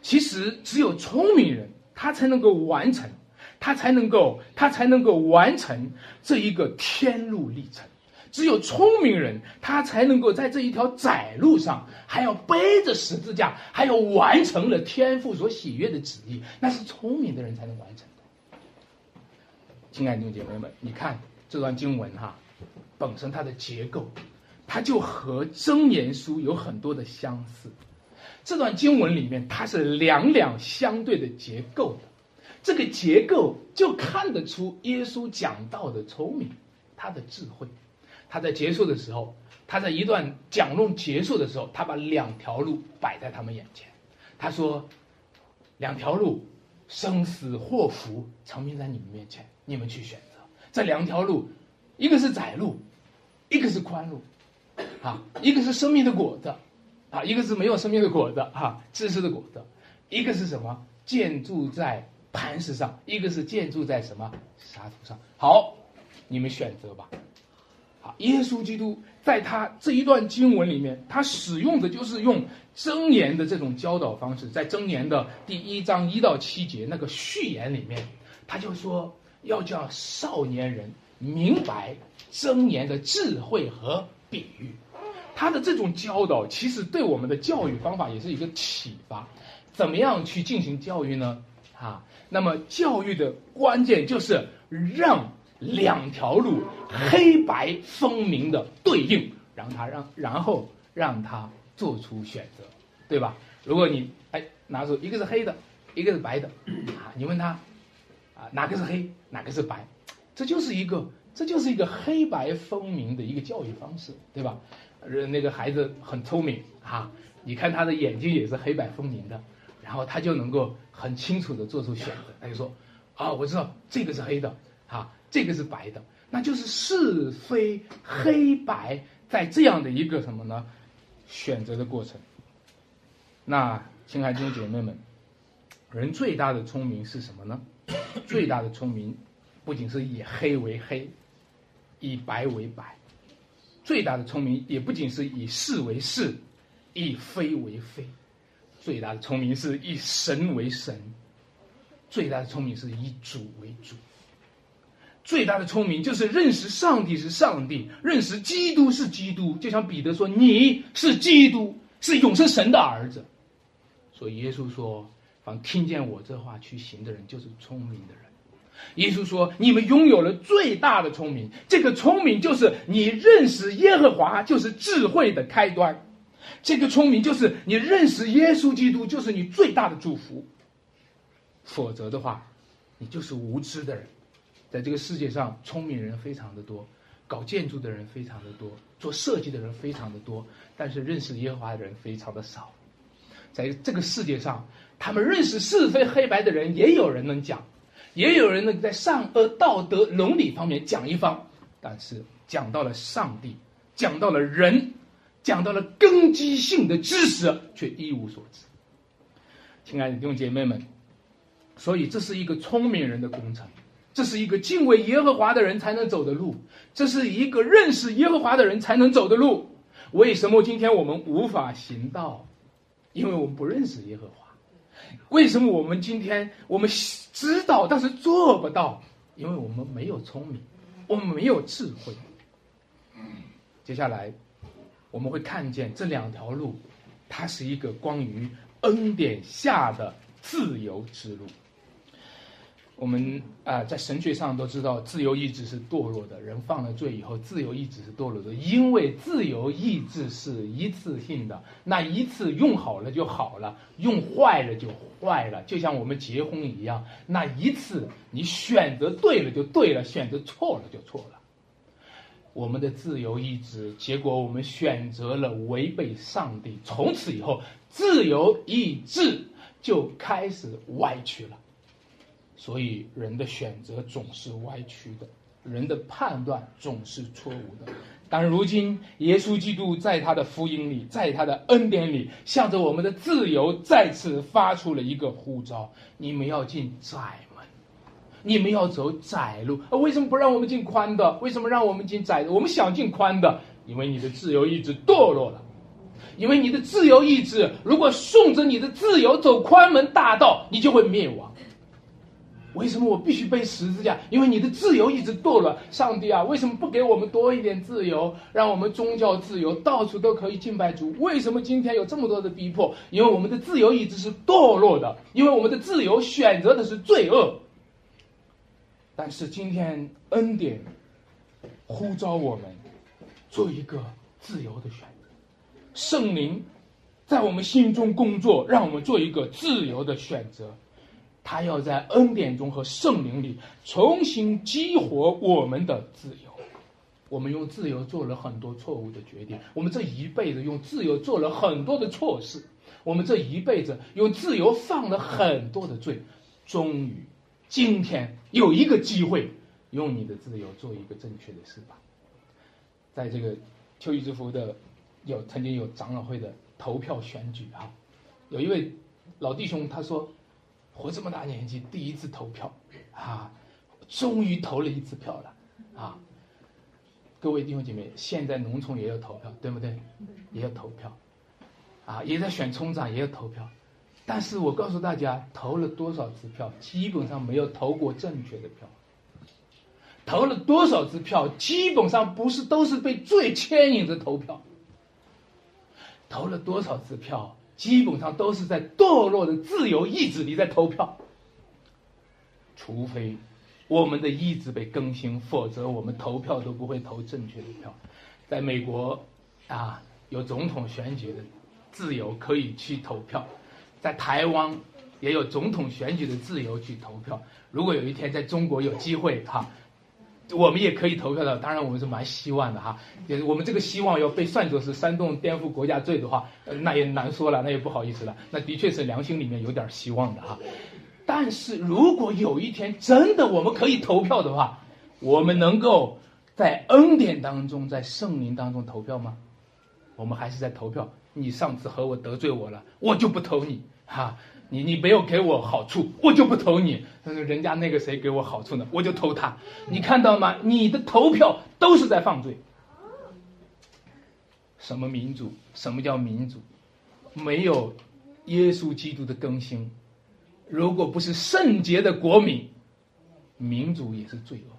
其实只有聪明人，他才能够完成，他才能够他才能够完成这一个天路历程。只有聪明人，他才能够在这一条窄路上，还要背着十字架，还要完成了天父所喜悦的旨意。那是聪明的人才能完成。亲爱的姐妹们，你看这段经文哈，本身它的结构，它就和真言书有很多的相似。这段经文里面，它是两两相对的结构的，这个结构就看得出耶稣讲道的聪明，他的智慧。他在结束的时候，他在一段讲论结束的时候，他把两条路摆在他们眼前，他说：“两条路，生死祸福，成明在你们面前。”你们去选择这两条路，一个是窄路，一个是宽路，啊，一个是生命的果子，啊，一个是没有生命的果子，哈，知识的果子，一个是什么？建筑在磐石上，一个是建筑在什么沙土上？好，你们选择吧。好，耶稣基督在他这一段经文里面，他使用的就是用箴言的这种教导方式，在箴言的第一章一到七节那个序言里面，他就说。要叫少年人明白真言的智慧和比喻，他的这种教导其实对我们的教育方法也是一个启发。怎么样去进行教育呢？啊，那么教育的关键就是让两条路黑白分明的对应，让他让然后让他做出选择，对吧？如果你哎拿出一个是黑的，一个是白的，啊，你问他。啊，哪个是黑，哪个是白，这就是一个，这就是一个黑白分明的一个教育方式，对吧？人那个孩子很聪明啊，你看他的眼睛也是黑白分明的，然后他就能够很清楚的做出选择。他就说，啊，我知道这个是黑的，啊，这个是白的，那就是是非黑白在这样的一个什么呢？选择的过程。那亲爱的弟姐妹们，人最大的聪明是什么呢？最大的聪明，不仅是以黑为黑，以白为白；最大的聪明也不仅是以是为是，以非为非；最大的聪明是以神为神，最大的聪明是以主为主。最大的聪明就是认识上帝是上帝，认识基督是基督。就像彼得说：“你是基督，是永生神的儿子。所以耶稣说：“听见我这话去行的人，就是聪明的人。”耶稣说：“你们拥有了最大的聪明，这个聪明就是你认识耶和华，就是智慧的开端。这个聪明就是你认识耶稣基督，就是你最大的祝福。否则的话，你就是无知的人。在这个世界上，聪明人非常的多。”搞建筑的人非常的多，做设计的人非常的多，但是认识耶和华的人非常的少。在这个世界上，他们认识是非黑白的人也有人能讲，也有人能在善恶、道德、伦理方面讲一方，但是讲到了上帝，讲到了人，讲到了根基性的知识，却一无所知。亲爱的弟兄姐妹们，所以这是一个聪明人的工程。这是一个敬畏耶和华的人才能走的路，这是一个认识耶和华的人才能走的路。为什么今天我们无法行道？因为我们不认识耶和华。为什么我们今天我们知道但是做不到？因为我们没有聪明，我们没有智慧。接下来我们会看见这两条路，它是一个关于恩典下的自由之路。我们啊，在神学上都知道，自由意志是堕落的。人犯了罪以后，自由意志是堕落的，因为自由意志是一次性的，那一次用好了就好了，用坏了就坏了。就像我们结婚一样，那一次你选择对了就对了，选择错了就错了。我们的自由意志，结果我们选择了违背上帝，从此以后，自由意志就开始歪曲了。所以，人的选择总是歪曲的，人的判断总是错误的。但如今，耶稣基督在他的福音里，在他的恩典里，向着我们的自由再次发出了一个呼召：你们要进窄门，你们要走窄路。啊，为什么不让我们进宽的？为什么让我们进窄的？我们想进宽的，因为你的自由意志堕落了，因为你的自由意志如果顺着你的自由走宽门大道，你就会灭亡。为什么我必须背十字架？因为你的自由一直堕落。上帝啊，为什么不给我们多一点自由，让我们宗教自由，到处都可以敬拜主？为什么今天有这么多的逼迫？因为我们的自由一直是堕落的，因为我们的自由选择的是罪恶。但是今天恩典呼召我们做一个自由的选择，圣灵在我们心中工作，让我们做一个自由的选择。他要在恩典中和圣灵里重新激活我们的自由。我们用自由做了很多错误的决定，我们这一辈子用自由做了很多的错事，我们这一辈子用自由犯了很多的罪。终于，今天有一个机会，用你的自由做一个正确的事吧。在这个秋雨之福的有曾经有长老会的投票选举啊，有一位老弟兄他说。活这么大年纪，第一次投票，啊，终于投了一次票了，啊，各位弟兄姐妹，现在农村也要投票，对不对？也要投票，啊，也在选村长，也要投票，但是我告诉大家，投了多少次票，基本上没有投过正确的票，投了多少支票，基本上不是都是被最牵引着投票，投了多少支票。基本上都是在堕落的自由意志里在投票，除非我们的意志被更新，否则我们投票都不会投正确的票。在美国，啊，有总统选举的自由可以去投票；在台湾也有总统选举的自由去投票。如果有一天在中国有机会，哈。我们也可以投票的，当然我们是蛮希望的哈。也我们这个希望要被算作是煽动颠覆国家罪的话，那也难说了，那也不好意思了。那的确是良心里面有点希望的哈。但是如果有一天真的我们可以投票的话，我们能够在恩典当中，在圣灵当中投票吗？我们还是在投票。你上次和我得罪我了，我就不投你哈。你你没有给我好处，我就不投你。但是人家那个谁给我好处呢，我就投他。你看到吗？你的投票都是在犯罪。什么民主？什么叫民主？没有耶稣基督的更新，如果不是圣洁的国民，民主也是罪恶。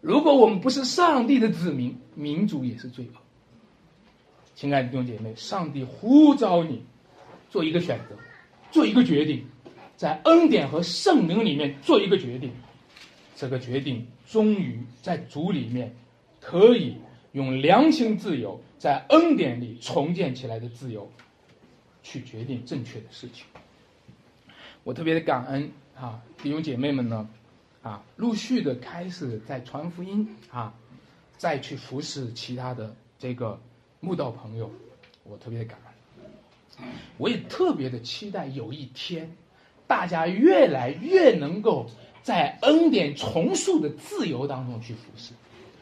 如果我们不是上帝的子民，民主也是罪恶。亲爱的弟兄姐妹，上帝呼召你做一个选择，做一个决定，在恩典和圣灵里面做一个决定。这个决定终于在主里面可以用良心自由，在恩典里重建起来的自由，去决定正确的事情。我特别的感恩啊，弟兄姐妹们呢，啊，陆续的开始在传福音啊，再去服侍其他的这个慕道朋友，我特别的感恩。我也特别的期待有一天，大家越来越能够在恩典重塑的自由当中去服侍，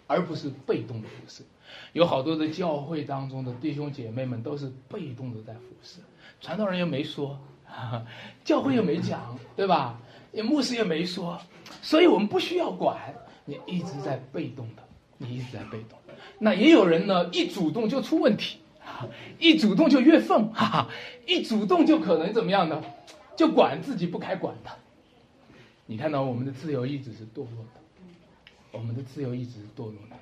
而不是被动的服侍。有好多的教会当中的弟兄姐妹们都是被动的在服侍，传道人又没说。教会又没讲，对吧？牧师也没说，所以我们不需要管。你一直在被动的，你一直在被动。那也有人呢，一主动就出问题，一主动就越缝，哈哈，一主动就可能怎么样呢？就管自己不该管的。你看到我们的自由意志是堕落的，我们的自由意志是堕落的。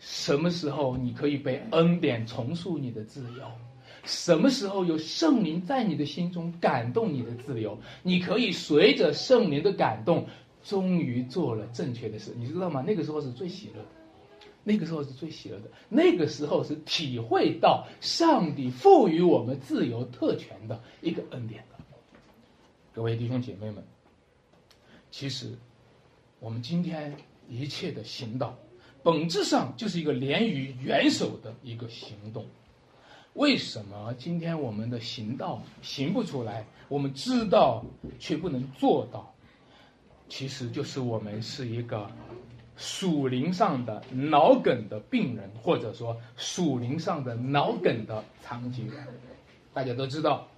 什么时候你可以被恩典重塑你的自由？什么时候有圣灵在你的心中感动你的自由？你可以随着圣灵的感动，终于做了正确的事，你知道吗？那个时候是最喜乐的，那个时候是最喜乐的，那个时候是体会到上帝赋予我们自由特权的一个恩典的。各位弟兄姐妹们，其实我们今天一切的行道，本质上就是一个连于元首的一个行动。为什么今天我们的行道行不出来？我们知道却不能做到，其实就是我们是一个属灵上的脑梗的病人，或者说属灵上的脑梗的残疾人。大家都知道，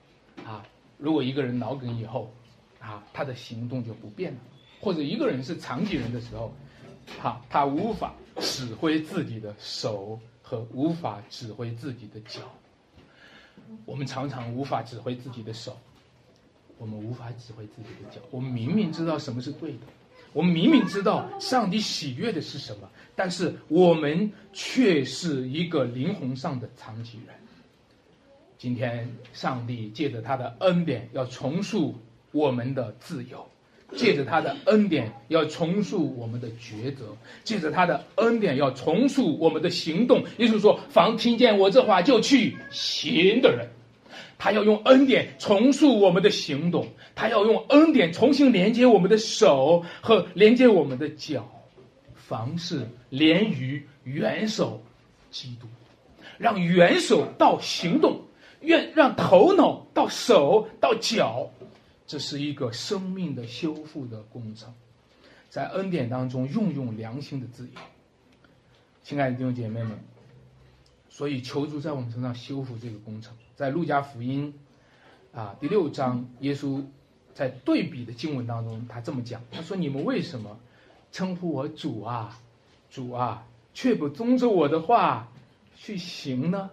啊，如果一个人脑梗以后，啊，他的行动就不便了；或者一个人是残疾人的时候，哈，他无法指挥自己的手和无法指挥自己的脚。我们常常无法指挥自己的手，我们无法指挥自己的脚。我们明明知道什么是对的，我们明明知道上帝喜悦的是什么，但是我们却是一个灵魂上的残疾人。今天，上帝借着他的恩典要重塑我们的自由。借着他的恩典，要重塑我们的抉择；借着他的恩典，要重塑我们的行动。也就是说，凡听见我这话就去行的人，他要用恩典重塑我们的行动，他要用恩典重新连接我们的手和连接我们的脚。凡事连于元首基督，让元首到行动，愿让头脑到手到脚。这是一个生命的修复的工程，在恩典当中运用良心的自由，亲爱的弟兄姐妹们，所以求主在我们身上修复这个工程。在路加福音啊第六章，耶稣在对比的经文当中，他这么讲：他说：“你们为什么称呼我主啊，主啊，却不遵着我的话去行呢？”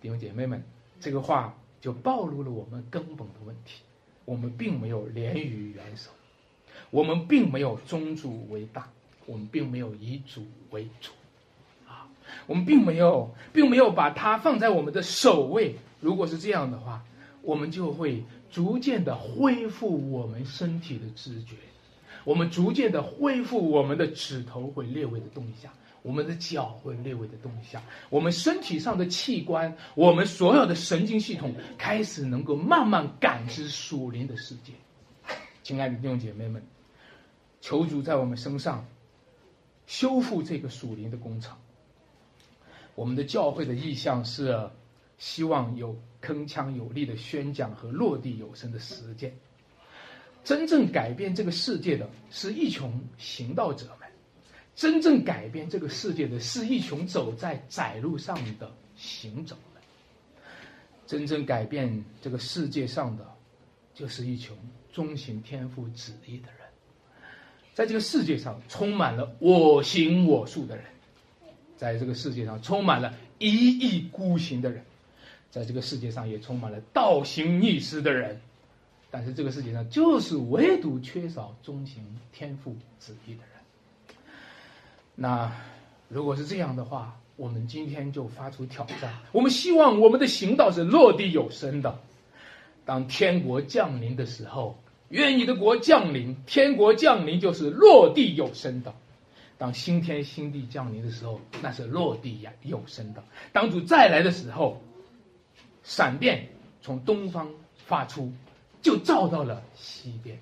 弟兄姐妹们，这个话就暴露了我们根本的问题。我们并没有连于元首，我们并没有宗主为大，我们并没有以主为主，啊，我们并没有，并没有把它放在我们的首位。如果是这样的话，我们就会逐渐的恢复我们身体的知觉，我们逐渐的恢复我们的指头会略微的动一下。我们的脚会略微的动一下，我们身体上的器官，我们所有的神经系统开始能够慢慢感知属灵的世界。亲爱的弟兄姐妹们，求主在我们身上修复这个属灵的工程。我们的教会的意向是希望有铿锵有力的宣讲和落地有声的实践。真正改变这个世界的是一群行道者们。真正改变这个世界的是一群走在窄路上的行走们。真正改变这个世界上的，就是一群遵行天赋旨意的人。在这个世界上，充满了我行我素的人；在这个世界上，充满了一意孤行的人；在这个世界上，也充满了倒行逆施的人。但是，这个世界上就是唯独缺少中行天赋旨意的人。那如果是这样的话，我们今天就发出挑战，我们希望我们的行道是落地有声的。当天国降临的时候，愿你的国降临，天国降临就是落地有声的。当新天新地降临的时候，那是落地呀有声的。当主再来的时候，闪电从东方发出，就照到了西边。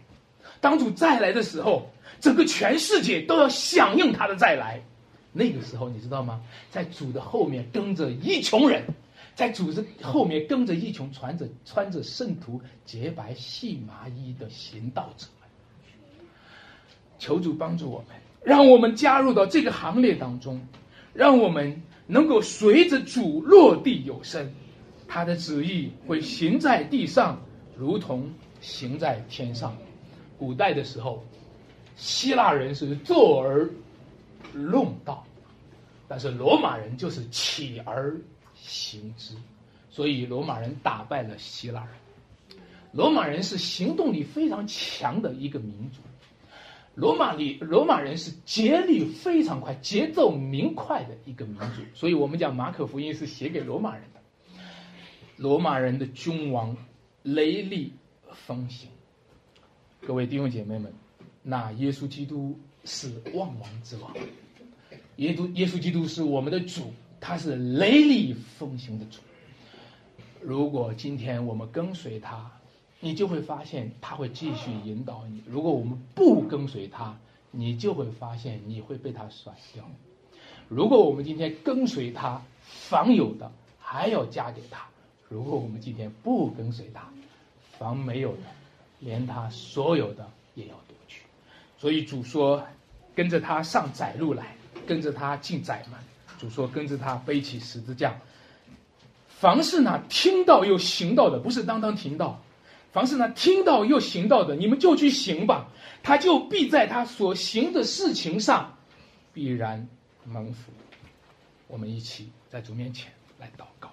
当主再来的时候，整个全世界都要响应他的再来。那个时候，你知道吗？在主的后面跟着一群人，在主的后面跟着一群穿着穿着圣徒洁白细麻衣的行道者们。求主帮助我们，让我们加入到这个行列当中，让我们能够随着主落地有声，他的旨意会行在地上，如同行在天上。古代的时候，希腊人是坐而。论道，但是罗马人就是起而行之，所以罗马人打败了希腊人。罗马人是行动力非常强的一个民族，罗马里罗马人是节律非常快、节奏明快的一个民族，所以我们讲马可福音是写给罗马人。罗马人的君王雷厉风行，各位弟兄姐妹们，那耶稣基督是万王之王。耶稣耶稣基督是我们的主，他是雷厉风行的主。如果今天我们跟随他，你就会发现他会继续引导你；如果我们不跟随他，你就会发现你会被他甩掉。如果我们今天跟随他，房有的还要加给他；如果我们今天不跟随他，房没有的，连他所有的也要夺去。所以主说：“跟着他上窄路来。”跟着他进窄门，主说跟着他背起十字架。凡是那听到又行道的，不是当当听到；凡是那听到又行道的，你们就去行吧。他就必在他所行的事情上必然蒙福。我们一起在主面前来祷告。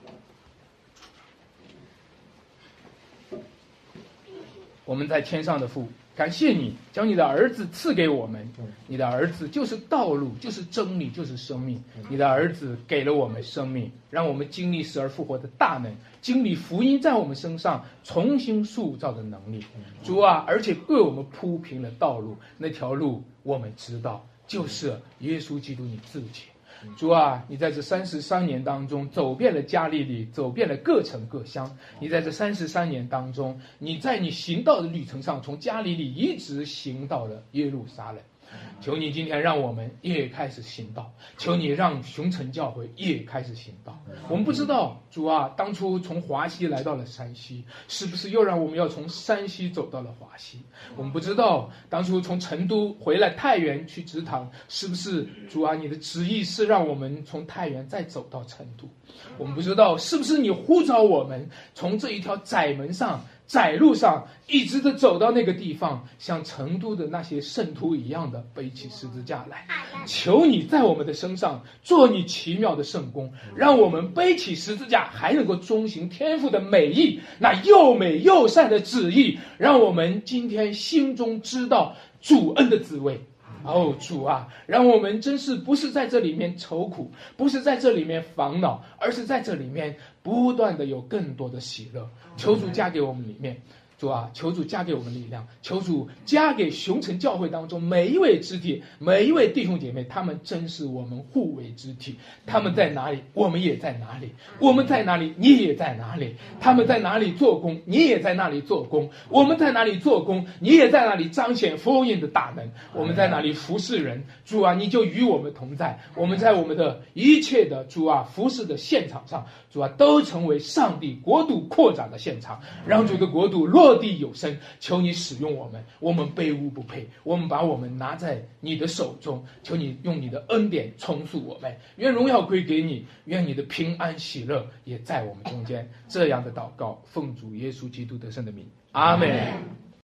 我们在天上的父。感谢你将你的儿子赐给我们，你的儿子就是道路，就是真理，就是生命。你的儿子给了我们生命，让我们经历死而复活的大能，经历福音在我们身上重新塑造的能力。主啊，而且为我们铺平了道路，那条路我们知道就是耶稣基督你自己。主啊，你在这三十三年当中走遍了加利利，走遍了各城各乡。你在这三十三年当中，你在你行道的旅程上，从加利利一直行到了耶路撒冷。求你今天让我们也开始行道，求你让熊城教会也开始行道。我们不知道主啊，当初从华西来到了山西，是不是又让我们要从山西走到了华西？我们不知道当初从成都回来太原去祠堂，是不是主啊？你的旨意是让我们从太原再走到成都？我们不知道是不是你呼召我们从这一条窄门上。窄路上一直的走到那个地方，像成都的那些圣徒一样的背起十字架来，求你在我们的身上做你奇妙的圣功，让我们背起十字架还能够遵行天父的美意，那又美又善的旨意，让我们今天心中知道主恩的滋味。哦，主啊，让我们真是不是在这里面愁苦，不是在这里面烦恼，而是在这里面不断的有更多的喜乐。求主加给我们里面。主啊，求主加给我们力量，求主加给熊城教会当中每一位肢体、每一位弟兄姐妹，他们真是我们互为肢体。他们在哪里，我们也在哪里；我们在哪里，你也在哪里。他们在哪里做工，你也在那里做工；我们在哪里做工，你也在那里彰显福音的大能。我们在哪里服侍人，主啊，你就与我们同在。我们在我们的一切的主啊服侍的现场上，主啊，都成为上帝国度扩展的现场，让主的国度落。落地有声，求你使用我们，我们卑污不配，我们把我们拿在你的手中，求你用你的恩典重塑我们，愿荣耀归给你，愿你的平安喜乐也在我们中间。这样的祷告，奉主耶稣基督得胜的名，阿门。